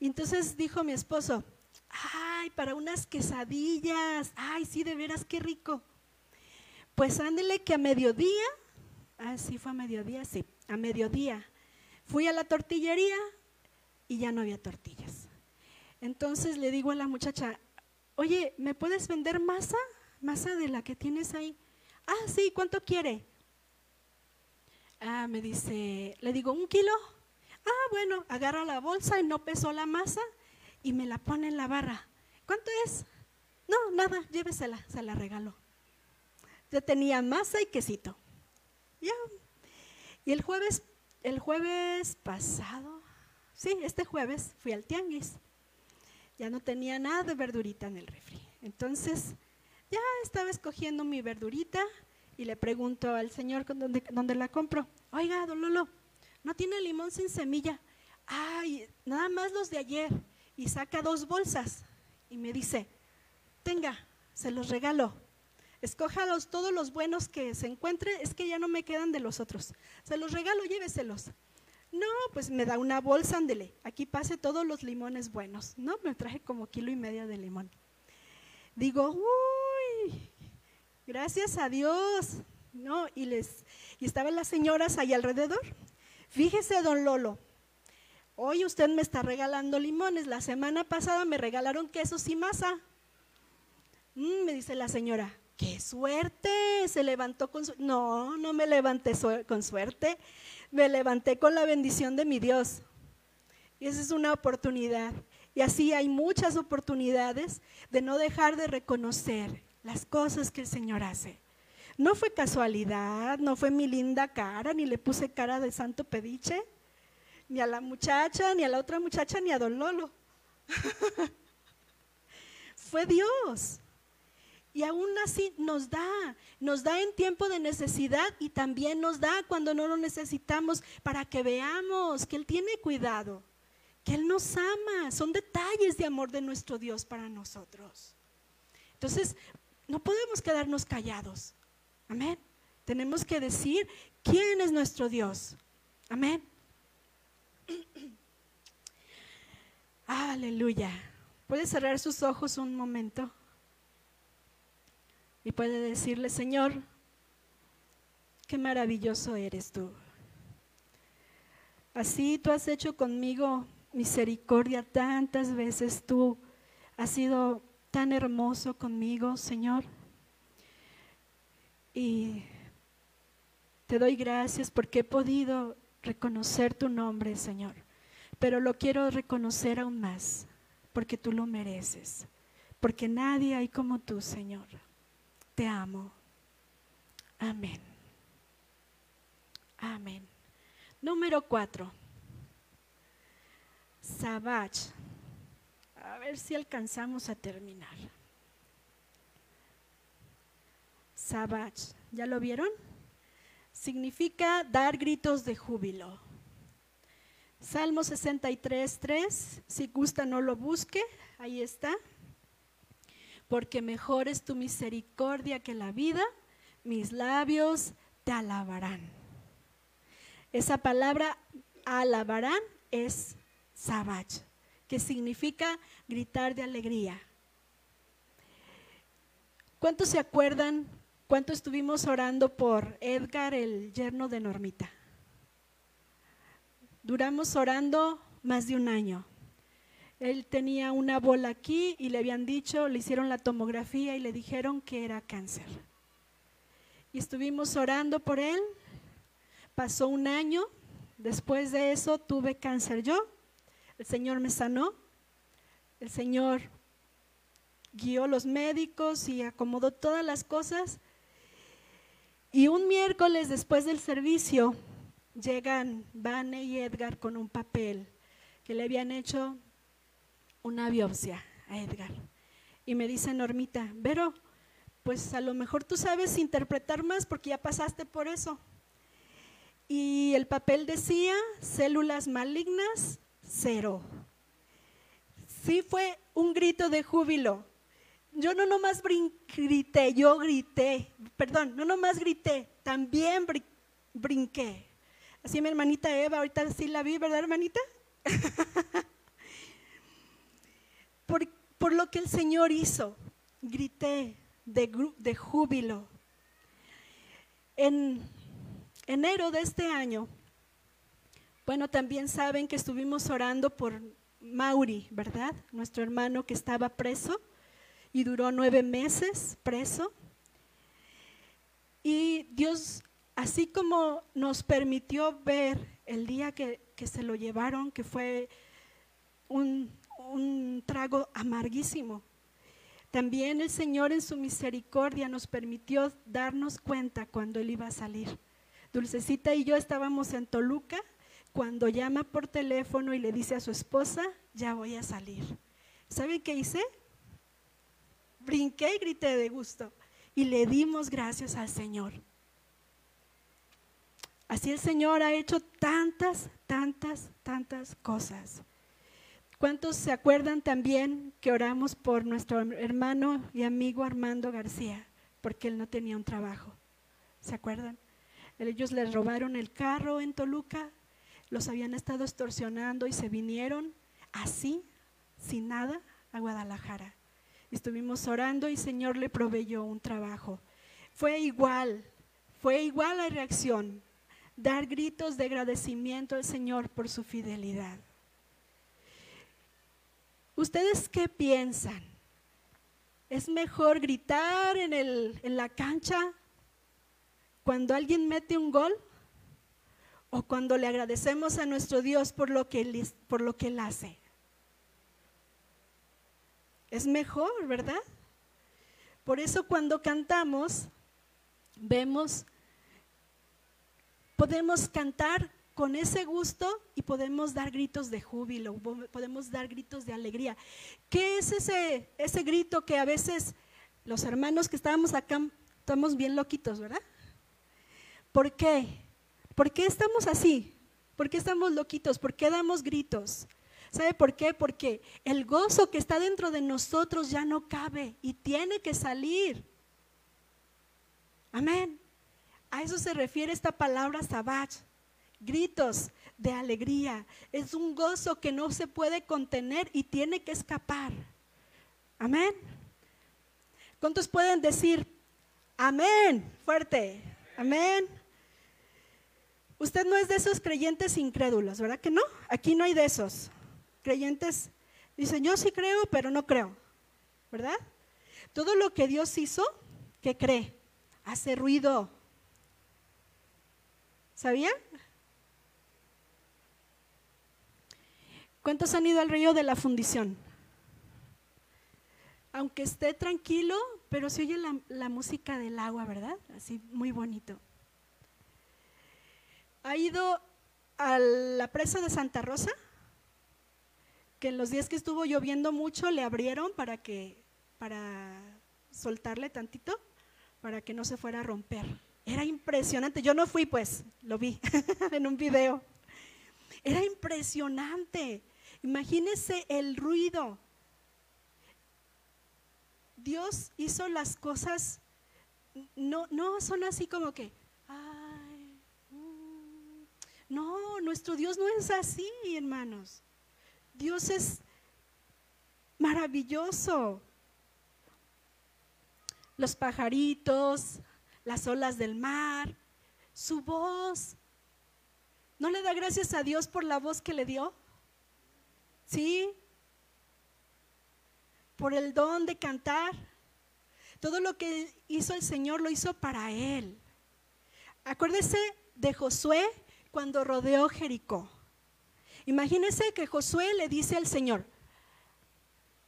Y entonces dijo mi esposo, ay, para unas quesadillas, ay, sí, de veras, qué rico. Pues ándele que a mediodía, ah, sí, fue a mediodía, sí, a mediodía, fui a la tortillería y ya no había tortillas. Entonces le digo a la muchacha, oye, ¿me puedes vender masa? Masa de la que tienes ahí. Ah, sí, ¿cuánto quiere? Ah, me dice, le digo, ¿un kilo? Ah, bueno, agarra la bolsa y no pesó la masa y me la pone en la barra. ¿Cuánto es? No, nada, llévesela, se la regaló. Yo tenía masa y quesito. Ya. Y el jueves, el jueves pasado, sí, este jueves fui al tianguis. Ya no tenía nada de verdurita en el refri. Entonces, ya estaba escogiendo mi verdurita y le pregunto al señor dónde, dónde la compro. Oiga, don Lolo, ¿no tiene limón sin semilla? Ay, nada más los de ayer. Y saca dos bolsas y me dice, tenga, se los regalo. Escójalos todos los buenos que se encuentre, es que ya no me quedan de los otros. Se los regalo, lléveselos. No, pues me da una bolsa, ándele. Aquí pase todos los limones buenos. No, me traje como kilo y medio de limón. Digo, uy, gracias a Dios. No, y les y estaban las señoras ahí alrededor. Fíjese, don Lolo, hoy usted me está regalando limones. La semana pasada me regalaron quesos y masa. Mm, me dice la señora, qué suerte, se levantó con su... No, no me levanté con suerte, me levanté con la bendición de mi Dios. Y esa es una oportunidad. Y así hay muchas oportunidades de no dejar de reconocer las cosas que el Señor hace. No fue casualidad, no fue mi linda cara, ni le puse cara de santo pediche, ni a la muchacha, ni a la otra muchacha, ni a don Lolo. fue Dios. Y aún así nos da, nos da en tiempo de necesidad y también nos da cuando no lo necesitamos para que veamos que Él tiene cuidado, que Él nos ama. Son detalles de amor de nuestro Dios para nosotros. Entonces, no podemos quedarnos callados. Amén. Tenemos que decir quién es nuestro Dios. Amén. Aleluya. ¿Puede cerrar sus ojos un momento? Y puede decirle, Señor, qué maravilloso eres tú. Así tú has hecho conmigo misericordia tantas veces, tú has sido tan hermoso conmigo, Señor. Y te doy gracias porque he podido reconocer tu nombre, Señor. Pero lo quiero reconocer aún más, porque tú lo mereces, porque nadie hay como tú, Señor te amo. Amén. Amén. Número cuatro. Sabach. A ver si alcanzamos a terminar. Sabach. ¿Ya lo vieron? Significa dar gritos de júbilo. Salmo 63, 3. Si gusta, no lo busque. Ahí está porque mejor es tu misericordia que la vida, mis labios te alabarán. Esa palabra alabarán es sabach, que significa gritar de alegría. ¿Cuántos se acuerdan cuánto estuvimos orando por Edgar, el yerno de Normita? Duramos orando más de un año. Él tenía una bola aquí y le habían dicho, le hicieron la tomografía y le dijeron que era cáncer. Y estuvimos orando por él. Pasó un año. Después de eso tuve cáncer yo. El Señor me sanó. El Señor guió los médicos y acomodó todas las cosas. Y un miércoles después del servicio llegan Vane y Edgar con un papel que le habían hecho una biopsia a Edgar. Y me dice Normita, Vero, pues a lo mejor tú sabes interpretar más porque ya pasaste por eso. Y el papel decía células malignas, cero. Sí fue un grito de júbilo. Yo no nomás grité, yo grité, perdón, no nomás grité, también brinqué. Así mi hermanita Eva, ahorita sí la vi, ¿verdad hermanita? por, lo que el Señor hizo, grité de, de júbilo. En enero de este año, bueno, también saben que estuvimos orando por Mauri, ¿verdad? Nuestro hermano que estaba preso y duró nueve meses preso. Y Dios, así como nos permitió ver el día que, se lo llevaron, que fue un, un trago amarguísimo, también el Señor en su misericordia nos permitió darnos cuenta cuando Él iba a salir. Dulcecita y yo estábamos en Toluca cuando llama por teléfono y le dice a su esposa, ya voy a salir. ¿Saben qué hice? Brinqué y grité de gusto y le dimos gracias al Señor. Así el Señor ha hecho tantas, tantas, tantas cosas. ¿Cuántos se acuerdan también que oramos por nuestro hermano y amigo Armando García? Porque él no tenía un trabajo. ¿Se acuerdan? Ellos les robaron el carro en Toluca, los habían estado extorsionando y se vinieron así, sin nada, a Guadalajara. Estuvimos orando y el Señor le proveyó un trabajo. Fue igual, fue igual la reacción, dar gritos de agradecimiento al Señor por su fidelidad. ¿Ustedes qué piensan? ¿Es mejor gritar en, el, en la cancha cuando alguien mete un gol o cuando le agradecemos a nuestro Dios por lo que él, por lo que él hace. Es mejor, ¿verdad? Por eso cuando cantamos, vemos, podemos cantar con ese gusto y podemos dar gritos de júbilo, podemos dar gritos de alegría. ¿Qué es ese, ese grito que a veces los hermanos que estábamos acá estamos bien loquitos, ¿verdad? ¿Por qué? ¿Por qué estamos así? ¿Por qué estamos loquitos? ¿Por qué damos gritos? ¿Sabe por qué? Porque el gozo que está dentro de nosotros ya no cabe y tiene que salir. Amén. A eso se refiere esta palabra sabach. Gritos de alegría. Es un gozo que no se puede contener y tiene que escapar. Amén. ¿Cuántos pueden decir amén? Fuerte. Amén. Usted no es de esos creyentes incrédulos, ¿verdad que no? Aquí no hay de esos. Creyentes dicen, yo sí creo, pero no creo, ¿verdad? Todo lo que Dios hizo, ¿qué cree? Hace ruido. ¿Sabía? ¿Cuántos han ido al río de la fundición? Aunque esté tranquilo, pero se oye la, la música del agua, ¿verdad? Así muy bonito ha ido a la presa de Santa Rosa, que en los días que estuvo lloviendo mucho le abrieron para que para soltarle tantito para que no se fuera a romper. Era impresionante. Yo no fui, pues, lo vi en un video. Era impresionante. Imagínese el ruido. Dios hizo las cosas, no, no son así como que, no, nuestro Dios no es así, hermanos. Dios es maravilloso. Los pajaritos, las olas del mar, su voz. ¿No le da gracias a Dios por la voz que le dio? ¿Sí? Por el don de cantar. Todo lo que hizo el Señor lo hizo para Él. Acuérdese de Josué cuando rodeó Jericó. Imagínese que Josué le dice al Señor,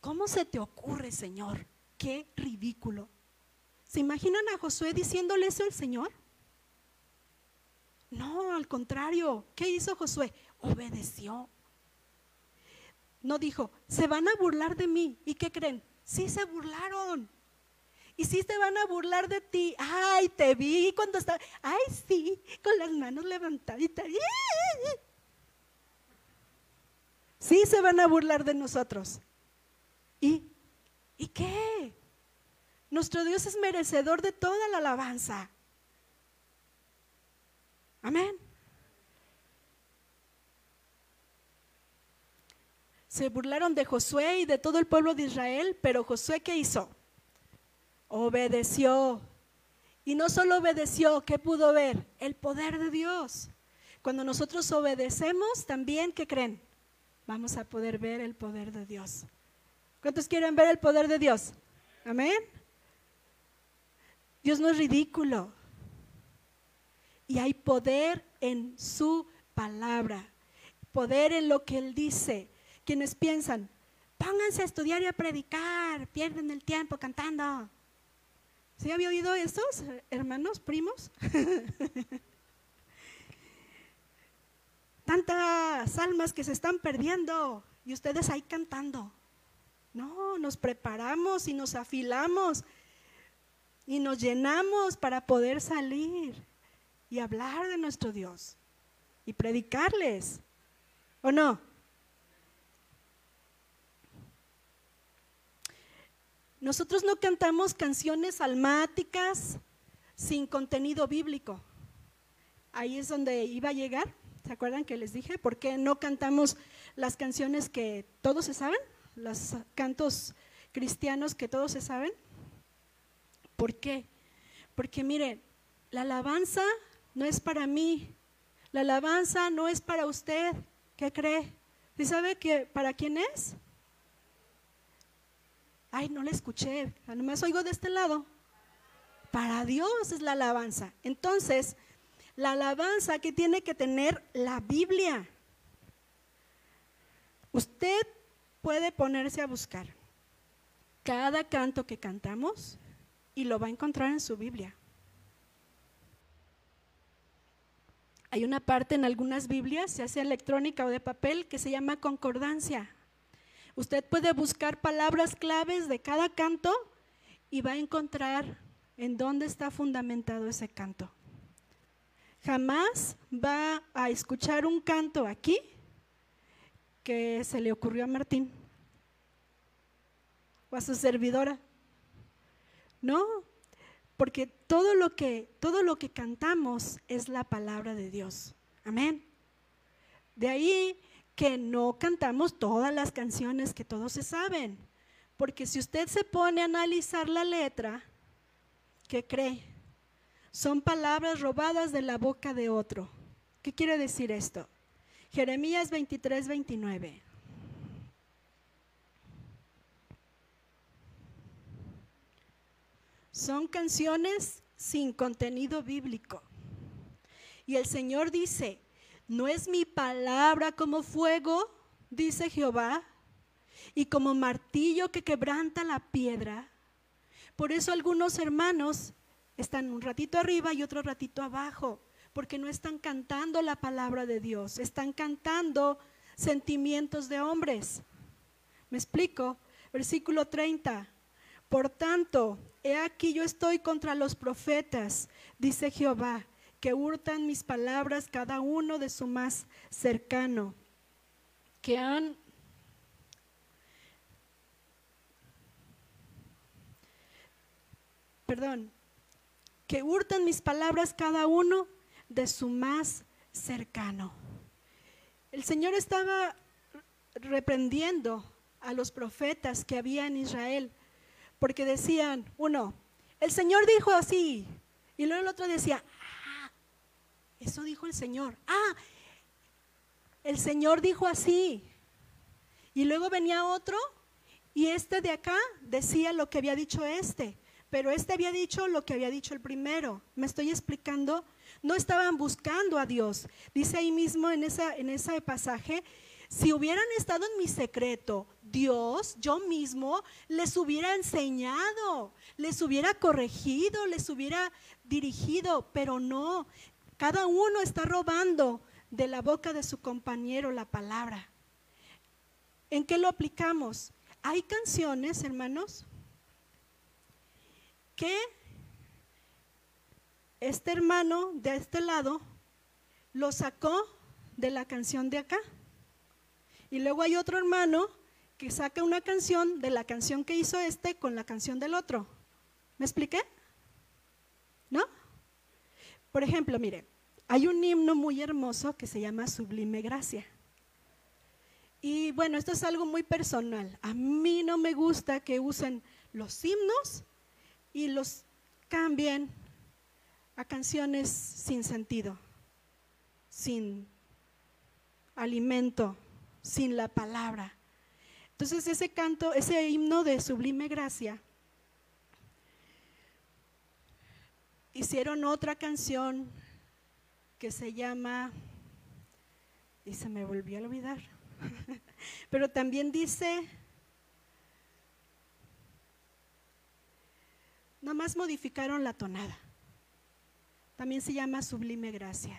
¿cómo se te ocurre, Señor? Qué ridículo. ¿Se imaginan a Josué diciéndole eso al Señor? No, al contrario, ¿qué hizo Josué? Obedeció. No dijo, se van a burlar de mí. ¿Y qué creen? Sí se burlaron. Y sí se van a burlar de ti. Ay, te vi cuando estaba. Ay, sí, con las manos levantaditas. Sí se van a burlar de nosotros. ¿Y, ¿Y qué? Nuestro Dios es merecedor de toda la alabanza. Amén. Se burlaron de Josué y de todo el pueblo de Israel, pero Josué ¿qué hizo? Obedeció. Y no solo obedeció, ¿qué pudo ver? El poder de Dios. Cuando nosotros obedecemos, también, ¿qué creen? Vamos a poder ver el poder de Dios. ¿Cuántos quieren ver el poder de Dios? Amén. Dios no es ridículo y hay poder en su palabra, poder en lo que Él dice. Quienes piensan, pónganse a estudiar y a predicar, pierden el tiempo cantando. ¿Sí había oído estos, hermanos, primos? Tantas almas que se están perdiendo y ustedes ahí cantando. No, nos preparamos y nos afilamos y nos llenamos para poder salir y hablar de nuestro Dios y predicarles. ¿O no? Nosotros no cantamos canciones almáticas sin contenido bíblico. Ahí es donde iba a llegar. ¿Se acuerdan que les dije? ¿Por qué no cantamos las canciones que todos se saben? Los cantos cristianos que todos se saben. ¿Por qué? Porque miren, la alabanza no es para mí. La alabanza no es para usted. ¿Qué cree? ¿Y sabe que para quién es? Ay, no la escuché. Nomás oigo de este lado. Para Dios es la alabanza. Entonces, la alabanza que tiene que tener la Biblia. Usted puede ponerse a buscar cada canto que cantamos y lo va a encontrar en su Biblia. Hay una parte en algunas Biblias, ya sea electrónica o de papel, que se llama concordancia. Usted puede buscar palabras claves de cada canto y va a encontrar en dónde está fundamentado ese canto. Jamás va a escuchar un canto aquí que se le ocurrió a Martín o a su servidora. No, porque todo lo que todo lo que cantamos es la palabra de Dios. Amén. De ahí que no cantamos todas las canciones que todos se saben, porque si usted se pone a analizar la letra, ¿qué cree? Son palabras robadas de la boca de otro. ¿Qué quiere decir esto? Jeremías 23, 29. Son canciones sin contenido bíblico. Y el Señor dice, ¿no es mi palabra como fuego, dice Jehová, y como martillo que quebranta la piedra? Por eso algunos hermanos están un ratito arriba y otro ratito abajo, porque no están cantando la palabra de Dios, están cantando sentimientos de hombres. ¿Me explico? Versículo 30. Por tanto, he aquí yo estoy contra los profetas, dice Jehová, que hurtan mis palabras cada uno de su más cercano, que han perdón, que hurtan mis palabras cada uno de su más cercano. El Señor estaba reprendiendo a los profetas que había en Israel porque decían, uno, el Señor dijo así, y luego el otro decía, eso dijo el Señor, ah, el Señor dijo así. Y luego venía otro, y este de acá decía lo que había dicho este, pero este había dicho lo que había dicho el primero. ¿Me estoy explicando? No estaban buscando a Dios. Dice ahí mismo en, en ese pasaje si hubieran estado en mi secreto, Dios, yo mismo, les hubiera enseñado, les hubiera corregido, les hubiera dirigido, pero no. Cada uno está robando de la boca de su compañero la palabra. ¿En qué lo aplicamos? Hay canciones, hermanos, que este hermano de este lado lo sacó de la canción de acá. Y luego hay otro hermano que saca una canción de la canción que hizo este con la canción del otro. ¿Me expliqué? Por ejemplo, mire, hay un himno muy hermoso que se llama Sublime Gracia. Y bueno, esto es algo muy personal. A mí no me gusta que usen los himnos y los cambien a canciones sin sentido, sin alimento, sin la palabra. Entonces ese canto, ese himno de sublime gracia, hicieron otra canción que se llama, y se me volvió a olvidar, pero también dice, nomás modificaron la tonada. También se llama Sublime Gracia.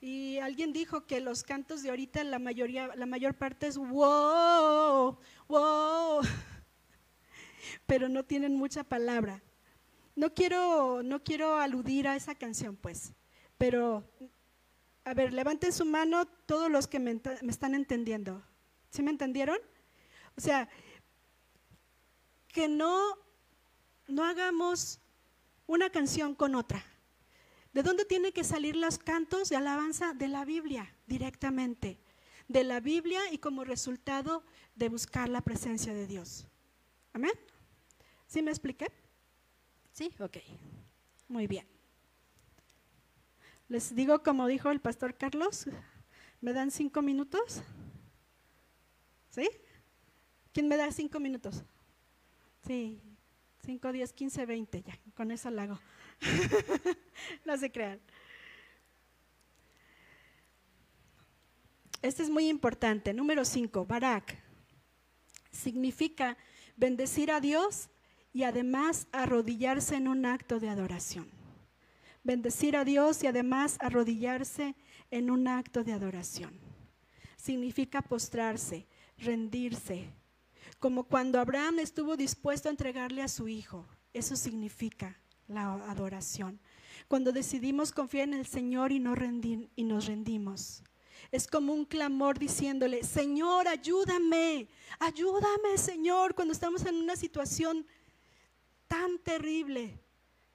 Y alguien dijo que los cantos de ahorita la mayoría, la mayor parte es wow, wow, pero no tienen mucha palabra. No quiero, no quiero aludir a esa canción, pues, pero a ver, levanten su mano todos los que me, están entendiendo. ¿Sí me entendieron? O sea, que no, no hagamos una canción con otra. ¿De dónde tienen que salir los cantos de alabanza? De la Biblia, directamente. De la Biblia y como resultado de buscar la presencia de Dios. Amén. ¿Sí me expliqué? Sí, ok. Muy bien. Les digo como dijo el pastor Carlos, ¿me dan cinco minutos? ¿Sí? ¿Quién me da cinco minutos? Sí, 5, 10, 15, 20, ya, con eso lo hago. no se crean. Este es muy importante. Número 5, Barak. Significa bendecir a Dios y además arrodillarse en un acto de adoración. Bendecir a Dios y además arrodillarse en un acto de adoración. Significa postrarse, rendirse, como cuando Abraham estuvo dispuesto a entregarle a su hijo. Eso significa la adoración. Cuando decidimos confiar en el Señor y, y nos rendimos. Es como un clamor diciéndole, Señor, ayúdame, ayúdame, Señor, cuando estamos en una situación tan terrible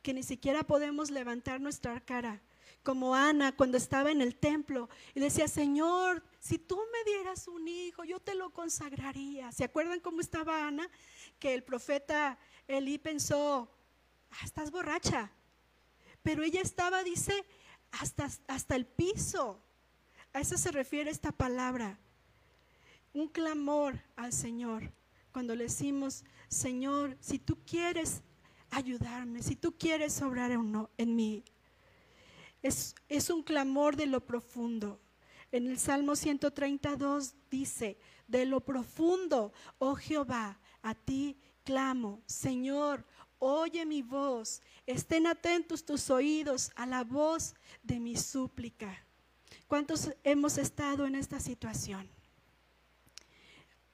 que ni siquiera podemos levantar nuestra cara como Ana cuando estaba en el templo y decía, Señor, si tú me dieras un hijo, yo te lo consagraría. ¿Se acuerdan cómo estaba Ana? Que el profeta Elí pensó, ah, estás borracha. Pero ella estaba, dice, hasta, hasta el piso. A eso se refiere esta palabra. Un clamor al Señor. Cuando le decimos, Señor, si tú quieres ayudarme, si tú quieres obrar en, en mí, es, un clamor de lo profundo. En el Salmo 132 dice, de lo profundo, oh Jehová, a ti clamo, Señor, oye mi voz, estén atentos tus oídos a la voz de mi súplica. ¿Cuántos hemos estado en esta situación?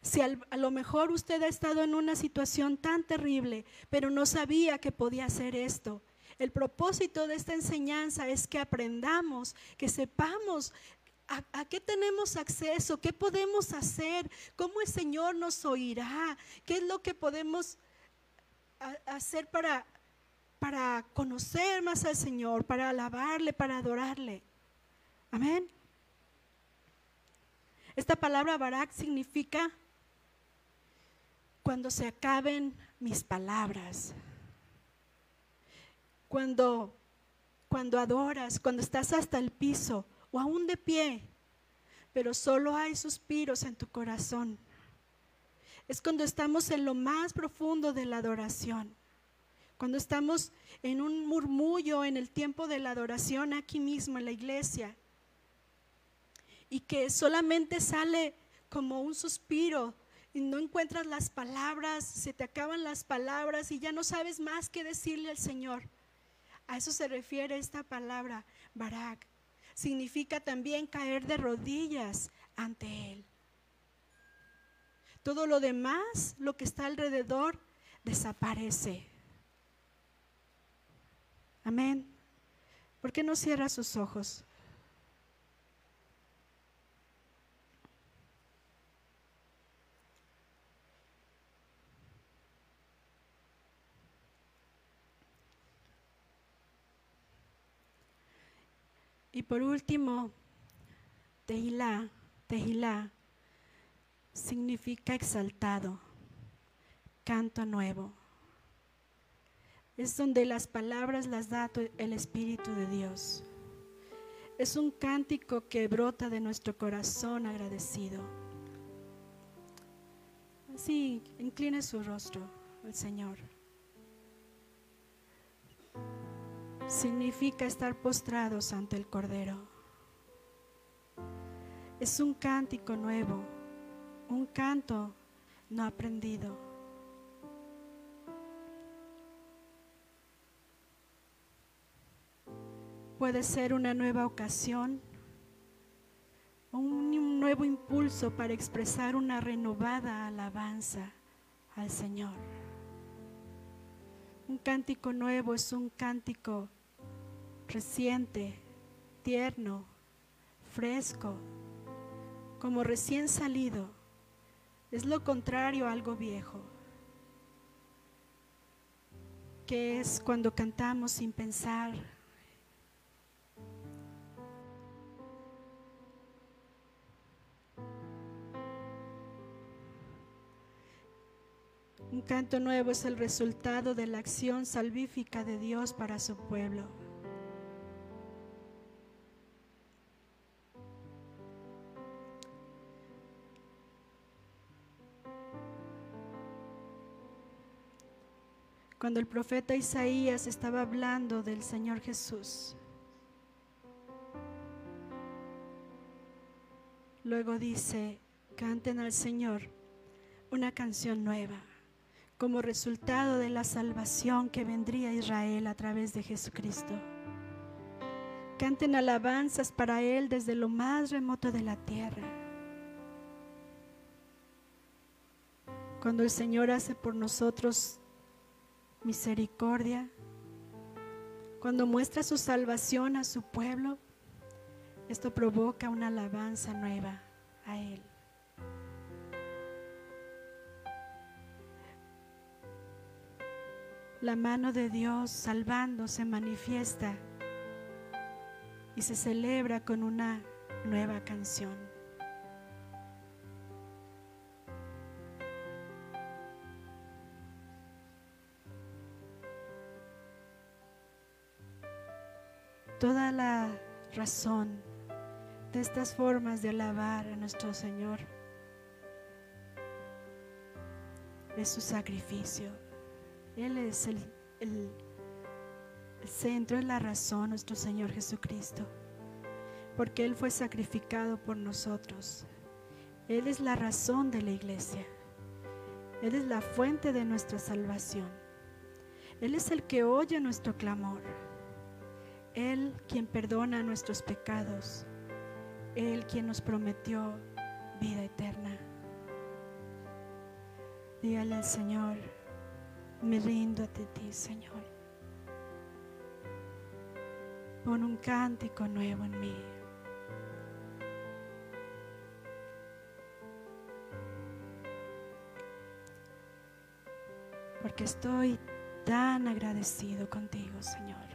Si a lo mejor usted ha estado en una situación tan terrible, pero no sabía que podía hacer esto, el propósito de esta enseñanza es que aprendamos, que sepamos a, qué tenemos acceso, qué podemos hacer, cómo el Señor nos oirá, qué es lo que podemos hacer para, para conocer más al Señor, para alabarle, para adorarle. Amén. Esta palabra barak significa cuando se acaben mis palabras cuando, cuando adoras, cuando estás hasta el piso o aún de pie, pero solo hay suspiros en tu corazón. Es cuando estamos en lo más profundo de la adoración. Cuando estamos en un murmullo en el tiempo de la adoración aquí mismo en la iglesia. Y que solamente sale como un suspiro y no encuentras las palabras, se te acaban las palabras y ya no sabes más qué decirle al Señor. A eso se refiere esta palabra, Barak. Significa también caer de rodillas ante Él. Todo lo demás, lo que está alrededor, desaparece. Amén. ¿Por qué no cierra sus ojos? Y por último, Tehilá, Tehilá significa exaltado, canto nuevo. Es donde las palabras las da el Espíritu de Dios. Es un cántico que brota de nuestro corazón agradecido. Así, incline su rostro al Señor. Significa estar postrados ante el Cordero. Es un cántico nuevo, un canto no aprendido. Puede ser una nueva ocasión, un nuevo impulso para expresar una renovada alabanza al Señor. Un cántico nuevo es un cántico reciente, tierno, fresco, como recién salido. Es lo contrario a algo viejo, que es cuando cantamos sin pensar. Un canto nuevo es el resultado de la acción salvífica de Dios para su pueblo. Cuando el profeta Isaías estaba hablando del Señor Jesús. Luego dice, canten al Señor una canción nueva como resultado de la salvación que vendría a Israel a través de Jesucristo. Canten alabanzas para Él desde lo más remoto de la tierra. Cuando el Señor hace por nosotros misericordia, cuando muestra su salvación a su pueblo, esto provoca una alabanza nueva a Él. La mano de Dios salvando se manifiesta y se celebra con una nueva canción. Toda la razón de estas formas de alabar a nuestro Señor es su sacrificio. Él es el, centro, es la razón, nuestro Señor Jesucristo, porque Él fue sacrificado por nosotros. Él es la razón de la iglesia. Él es la fuente de nuestra salvación. Él es el que oye nuestro clamor. Él quien perdona nuestros pecados, Él quien nos prometió vida eterna. Dígale al Señor, me rindo a ti, Señor. Pon un cántico nuevo en mí. Porque estoy tan agradecido contigo, Señor.